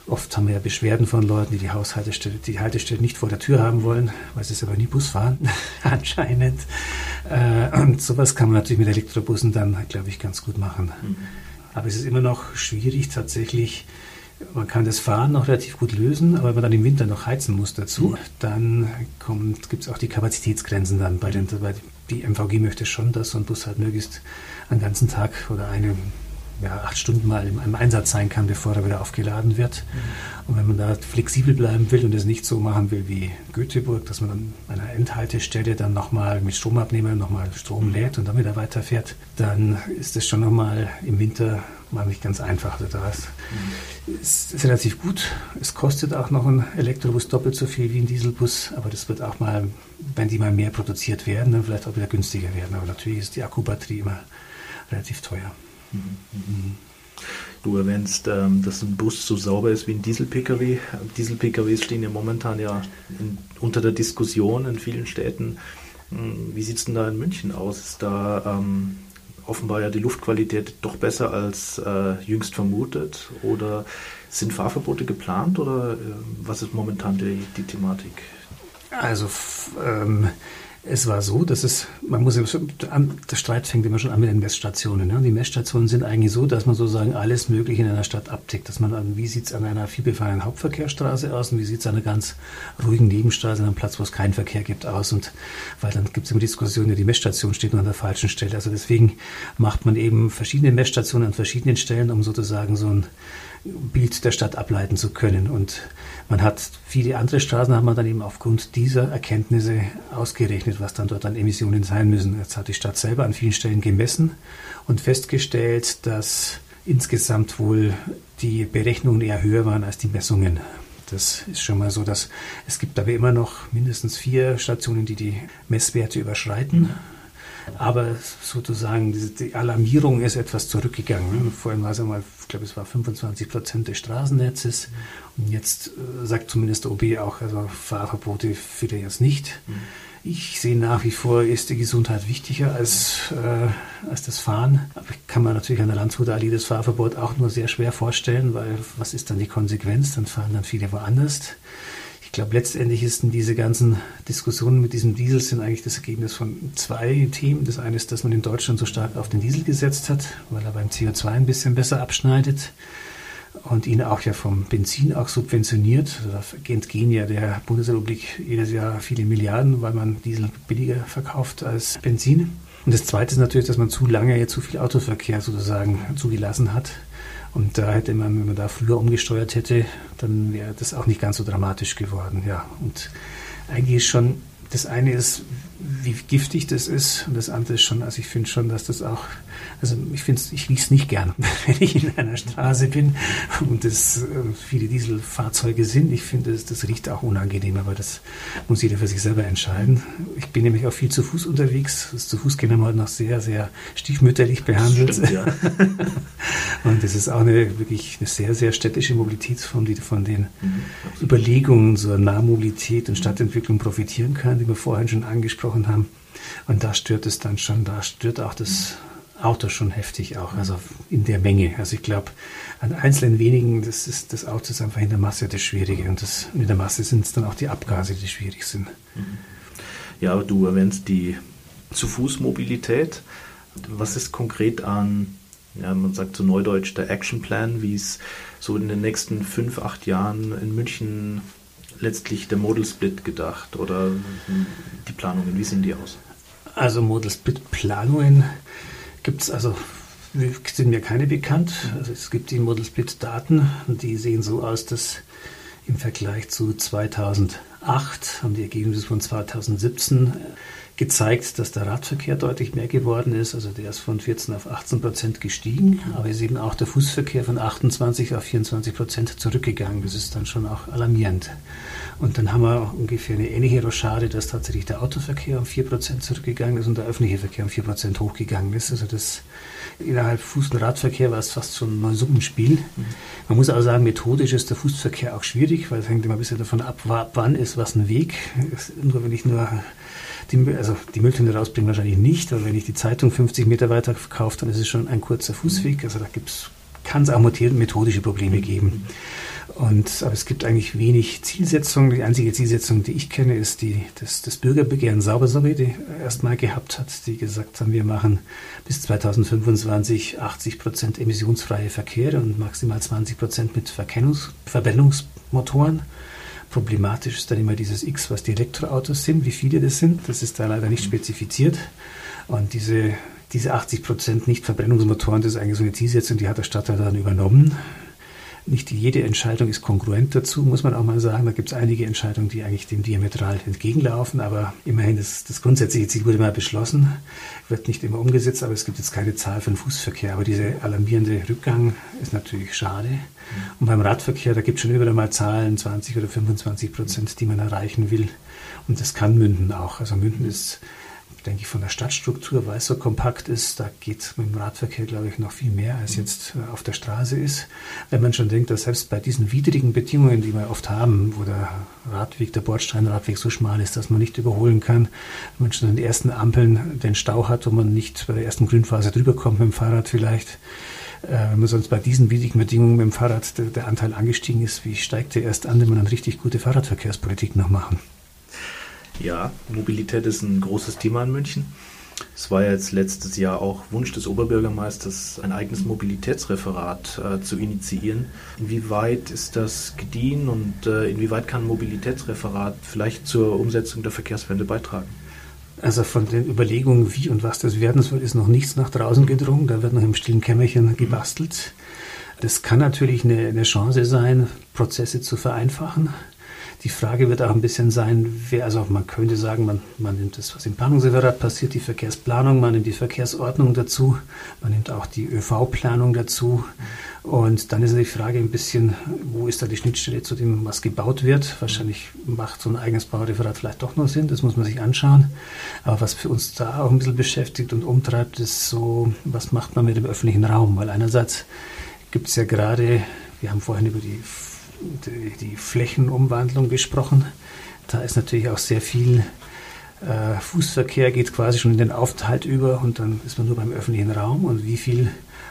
Oft haben wir ja Beschwerden von Leuten, die die Haushaltestelle, die Haltestelle nicht vor der Tür haben wollen, weil sie es aber nie Bus fahren, anscheinend. Äh, und sowas kann man natürlich mit Elektrobussen dann, glaube ich, ganz gut machen. Mhm. Aber es ist immer noch schwierig tatsächlich. Man kann das Fahren noch relativ gut lösen, aber wenn man dann im Winter noch heizen muss dazu, mhm. dann gibt es auch die Kapazitätsgrenzen dann bei den, bei die MVG möchte schon, dass so ein Bus halt möglichst einen ganzen Tag oder eine ja, acht Stunden mal im, im, Einsatz sein kann, bevor er wieder aufgeladen wird. Mhm. Und wenn man da flexibel bleiben will und es nicht so machen will wie Göteborg, dass man an einer Endhaltestelle dann nochmal mit Stromabnehmer nochmal Strom lädt und dann wieder weiterfährt, dann ist das schon nochmal im Winter mal nicht ganz einfach. Also da ist, mhm. ist, relativ gut. Es kostet auch noch ein Elektrobus doppelt so viel wie ein Dieselbus, aber das wird auch mal, wenn die mal mehr produziert werden, dann vielleicht auch wieder günstiger werden. Aber natürlich ist die Akkubatterie immer relativ teuer. Du erwähnst, ähm, dass ein Bus so sauber ist wie ein Diesel-Pkw. Diesel-PKWs stehen ja momentan ja in, unter der Diskussion in vielen Städten. Hm, wie sieht es denn da in München aus? Ist da ähm, offenbar ja die Luftqualität doch besser als äh, jüngst vermutet? Oder sind Fahrverbote geplant? Oder äh, was ist momentan die, die Thematik? Also ähm, es war so, dass es, man muss, der Streit fängt immer schon an mit den Messstationen. Ne? Die Messstationen sind eigentlich so, dass man sozusagen alles Mögliche in einer Stadt abdeckt. Dass man, wie sieht es an einer vielbefahrenen Hauptverkehrsstraße aus und wie sieht es an einer ganz ruhigen Nebenstraße, an einem Platz, wo es keinen Verkehr gibt, aus. Und weil dann gibt es immer Diskussionen, ja, die Messstation steht nur an der falschen Stelle. Also deswegen macht man eben verschiedene Messstationen an verschiedenen Stellen, um sozusagen so ein Bild der Stadt ableiten zu können. Und man hat viele andere Straßen, hat man dann eben aufgrund dieser Erkenntnisse ausgerechnet, was dann dort an Emissionen sein müssen. Jetzt hat die Stadt selber an vielen Stellen gemessen und festgestellt, dass insgesamt wohl die Berechnungen eher höher waren als die Messungen. Das ist schon mal so, dass es gibt aber immer noch mindestens vier Stationen, die die Messwerte überschreiten. Aber sozusagen die Alarmierung ist etwas zurückgegangen. Vorhin war es einmal, ich glaube, es war 25 Prozent des Straßennetzes. Und jetzt äh, sagt zumindest der OB auch, also Fahrverbote für er jetzt nicht. Mhm. Ich sehe nach wie vor, ist die Gesundheit wichtiger als, äh, als das Fahren. Aber ich kann man natürlich an der Landshuter Allee das Fahrverbot auch nur sehr schwer vorstellen, weil was ist dann die Konsequenz? Dann fahren dann viele woanders glaube, letztendlich ist diese ganzen Diskussionen mit diesem Diesel sind eigentlich das Ergebnis von zwei Themen. Das eine ist, dass man in Deutschland so stark auf den Diesel gesetzt hat, weil er beim CO2 ein bisschen besser abschneidet und ihn auch ja vom Benzin auch subventioniert. Da entgehen ja der Bundesrepublik jedes Jahr viele Milliarden, weil man Diesel billiger verkauft als Benzin. Und das Zweite ist natürlich, dass man zu lange jetzt zu viel Autoverkehr sozusagen zugelassen hat Und da hätte man, wenn man da früher umgesteuert hätte, dann wäre das auch nicht ganz so dramatisch geworden. Ja, und eigentlich ist schon, das eine ist, wie giftig das ist. Und das andere ist schon, also ich finde schon, dass das auch, also ich finde ich rieche es nicht gern, wenn ich in einer Straße bin und das äh, viele Dieselfahrzeuge sind. Ich finde, das, das riecht auch unangenehm, aber das muss jeder für sich selber entscheiden. Ich bin nämlich auch viel zu Fuß unterwegs. Das zu Fuß gehen wir heute noch sehr, sehr stiefmütterlich behandelt. Stimmt, ja. und das ist auch eine wirklich eine sehr, sehr städtische Mobilitätsform, die von den mhm, Überlegungen zur Nahmobilität und Stadtentwicklung profitieren kann, die wir vorhin schon angesprochen gesprochen haben. Und da stört es dann schon, da stört auch das Auto schon heftig auch, also in der Menge. Also ich glaube, an einzelnen wenigen, das ist das Auto ist einfach in der Masse das Schwierige und das, in der Masse sind es dann auch die Abgase, die schwierig sind. Ja, du erwähnst die Zu-Fuß-Mobilität. Was ist konkret an, ja, man sagt so neudeutsch, der Actionplan, wie es so in den nächsten fünf, acht Jahren in München letztlich der Model Split gedacht oder die Planungen, wie sehen die aus? Also Model Split Planungen gibt es also sind mir keine bekannt. Also es gibt die Model Split Daten und die sehen so aus, dass im Vergleich zu 2008 haben die Ergebnisse von 2017 gezeigt, dass der Radverkehr deutlich mehr geworden ist. Also der ist von 14 auf 18 Prozent gestiegen, aber ist eben auch der Fußverkehr von 28 auf 24 Prozent zurückgegangen. Das ist dann schon auch alarmierend. Und dann haben wir ungefähr eine ähnliche Rochade, dass tatsächlich der Autoverkehr um 4 Prozent zurückgegangen ist und der öffentliche Verkehr um 4 Prozent hochgegangen ist. Also das innerhalb Fuß- und Radverkehr war es fast schon ein Suppenspiel. Man muss auch sagen, methodisch ist der Fußverkehr auch schwierig, weil es hängt immer ein bisschen davon ab, wann ist was ein Weg. Nur wenn ich nur die, also die Mülltonne rausbringen wahrscheinlich nicht, aber wenn ich die Zeitung 50 Meter weiter verkaufe, dann ist es schon ein kurzer Fußweg. Also da kann es auch methodische Probleme geben. Und, aber es gibt eigentlich wenig Zielsetzungen. Die einzige Zielsetzung, die ich kenne, ist die, das, das Bürgerbegehren Saubersorge, die erstmal gehabt hat, die gesagt haben, wir machen bis 2025 80 Prozent emissionsfreie Verkehre und maximal 20 Prozent mit Verbrennungsmotoren. Problematisch ist dann immer dieses X, was die Elektroautos sind, wie viele das sind. Das ist da leider nicht spezifiziert. Und diese, diese 80 Prozent Nicht-Verbrennungsmotoren, das ist eigentlich so eine Zielsetzung, die hat der Stadtrat dann übernommen. Nicht jede Entscheidung ist kongruent dazu, muss man auch mal sagen. Da gibt es einige Entscheidungen, die eigentlich dem diametral entgegenlaufen, aber immerhin das, das grundsätzliche Ziel wurde mal beschlossen, wird nicht immer umgesetzt, aber es gibt jetzt keine Zahl für den Fußverkehr. Aber dieser alarmierende Rückgang ist natürlich schade. Mhm. Und beim Radverkehr, da gibt es schon überall mal Zahlen, 20 oder 25 Prozent, die man erreichen will. Und das kann Münden auch. Also Münden ist denke ich, von der Stadtstruktur, weil es so kompakt ist, da geht mit dem Radverkehr, glaube ich, noch viel mehr, als jetzt äh, auf der Straße ist. Wenn man schon denkt, dass selbst bei diesen widrigen Bedingungen, die wir oft haben, wo der Radweg, der Bordsteinradweg so schmal ist, dass man nicht überholen kann, wenn man schon an den ersten Ampeln den Stau hat, wo man nicht bei der ersten Grünphase drüber kommt mit dem Fahrrad vielleicht, äh, wenn man sonst bei diesen widrigen Bedingungen mit dem Fahrrad der, der Anteil angestiegen ist, wie steigt der erst an, wenn man dann richtig gute Fahrradverkehrspolitik noch machen? Ja, Mobilität ist ein großes Thema in München. Es war jetzt letztes Jahr auch Wunsch des Oberbürgermeisters, ein eigenes Mobilitätsreferat äh, zu initiieren. Inwieweit ist das gediehen und äh, inwieweit kann ein Mobilitätsreferat vielleicht zur Umsetzung der Verkehrswende beitragen? Also von den Überlegungen, wie und was das werden soll, ist noch nichts nach draußen gedrungen. Da wird noch im stillen Kämmerchen gebastelt. Das kann natürlich eine, eine Chance sein, Prozesse zu vereinfachen. Die Frage wird auch ein bisschen sein, wer, also man könnte sagen, man, man nimmt das, was im Planungsreferat passiert, die Verkehrsplanung, man nimmt die Verkehrsordnung dazu, man nimmt auch die ÖV-Planung dazu. Und dann ist die Frage ein bisschen, wo ist da die Schnittstelle zu dem, was gebaut wird? Wahrscheinlich macht so ein eigenes Baureferat vielleicht doch noch Sinn, das muss man sich anschauen. Aber was für uns da auch ein bisschen beschäftigt und umtreibt, ist so, was macht man mit dem öffentlichen Raum? Weil einerseits gibt es ja gerade, wir haben vorhin über die die, Flächenumwandlung gesprochen. Da ist natürlich auch sehr viel äh, Fußverkehr, geht quasi schon in den Aufenthalt über und dann ist man nur beim öffentlichen Raum. Und wie viel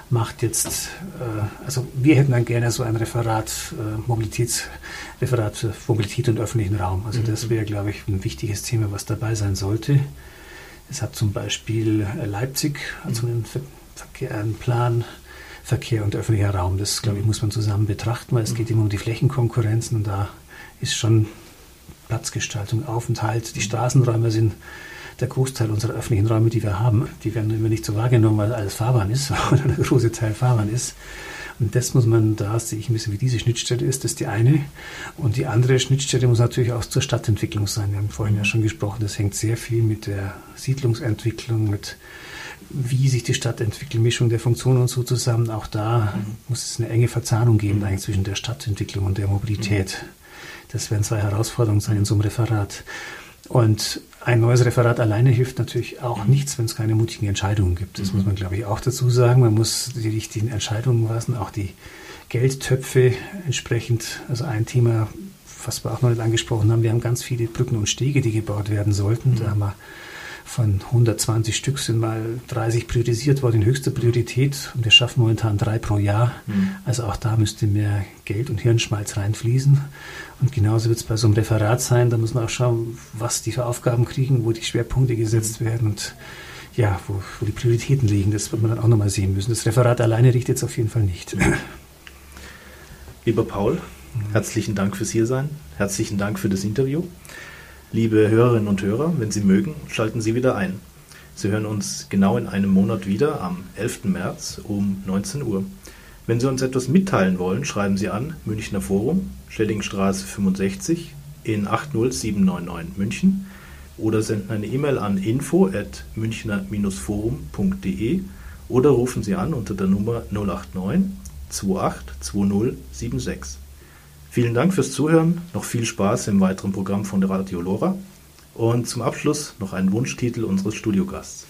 macht jetzt, äh, also wir hätten dann gerne so ein Referat, äh, Mobilitätsreferat für Mobilität und öffentlichen Raum. Also das mhm. wäre, glaube ich, ein wichtiges Thema, was dabei sein sollte. Es hat zum Beispiel äh, Leipzig also einen, Verkehr, einen Plan Verkehr und öffentlicher Raum. Das, glaube ich, muss man zusammen betrachten, weil es geht immer um die Flächenkonkurrenzen und da ist schon Platzgestaltung, Aufenthalt. Die Straßenräume sind der Großteil unserer öffentlichen Räume, die wir haben, die werden immer nicht so wahrgenommen, weil alles Fahrbahn ist oder der große Teil Fahrbahn ist. Und das muss man, da sehe ich ein bisschen, wie diese Schnittstelle ist, das ist die eine. Und die andere Schnittstelle muss natürlich auch zur Stadtentwicklung sein. Wir haben vorhin ja schon gesprochen, das hängt sehr viel mit der Siedlungsentwicklung, mit wie sich die Stadt entwickelt, Mischung der Funktionen und so zusammen. Auch da mhm. muss es eine enge Verzahnung geben mhm. eigentlich zwischen der Stadtentwicklung und der Mobilität. Mhm. Das werden zwei Herausforderungen sein in so einem Referat. Und ein neues Referat alleine hilft natürlich auch nichts, wenn es keine mutigen Entscheidungen gibt. Das muss man, glaube ich, auch dazu sagen. Man muss die richtigen Entscheidungen lassen, auch die Geldtöpfe entsprechend. Also ein Thema, was wir auch noch nicht angesprochen haben, wir haben ganz viele Brücken und Stege, die gebaut werden sollten. Da haben wir von 120 Stück sind mal 30 priorisiert worden in höchster Priorität und wir schaffen momentan drei pro Jahr. Mhm. Also auch da müsste mehr Geld und Hirnschmalz reinfließen. Und genauso wird es bei so einem Referat sein. Da muss man auch schauen, was die für Aufgaben kriegen, wo die Schwerpunkte gesetzt mhm. werden und ja, wo, wo, die Prioritäten liegen. Das wird man dann auch nochmal sehen müssen. Das Referat alleine richtet es auf jeden Fall nicht. Lieber Paul, herzlichen Dank fürs Hiersein. Herzlichen Dank für das Interview. Liebe Hörerinnen und Hörer, wenn Sie mögen, schalten Sie wieder ein. Sie hören uns genau in einem Monat wieder am 11. März um 19 Uhr. Wenn Sie uns etwas mitteilen wollen, schreiben Sie an Münchner Forum, Schellingstraße 65 in 80799 München oder senden eine E-Mail an info at münchner-forum.de oder rufen Sie an unter der Nummer 089 282076. Vielen Dank fürs Zuhören, noch viel Spaß im weiteren Programm von Radio Lora und zum Abschluss noch ein Wunschtitel unseres Studiogasts.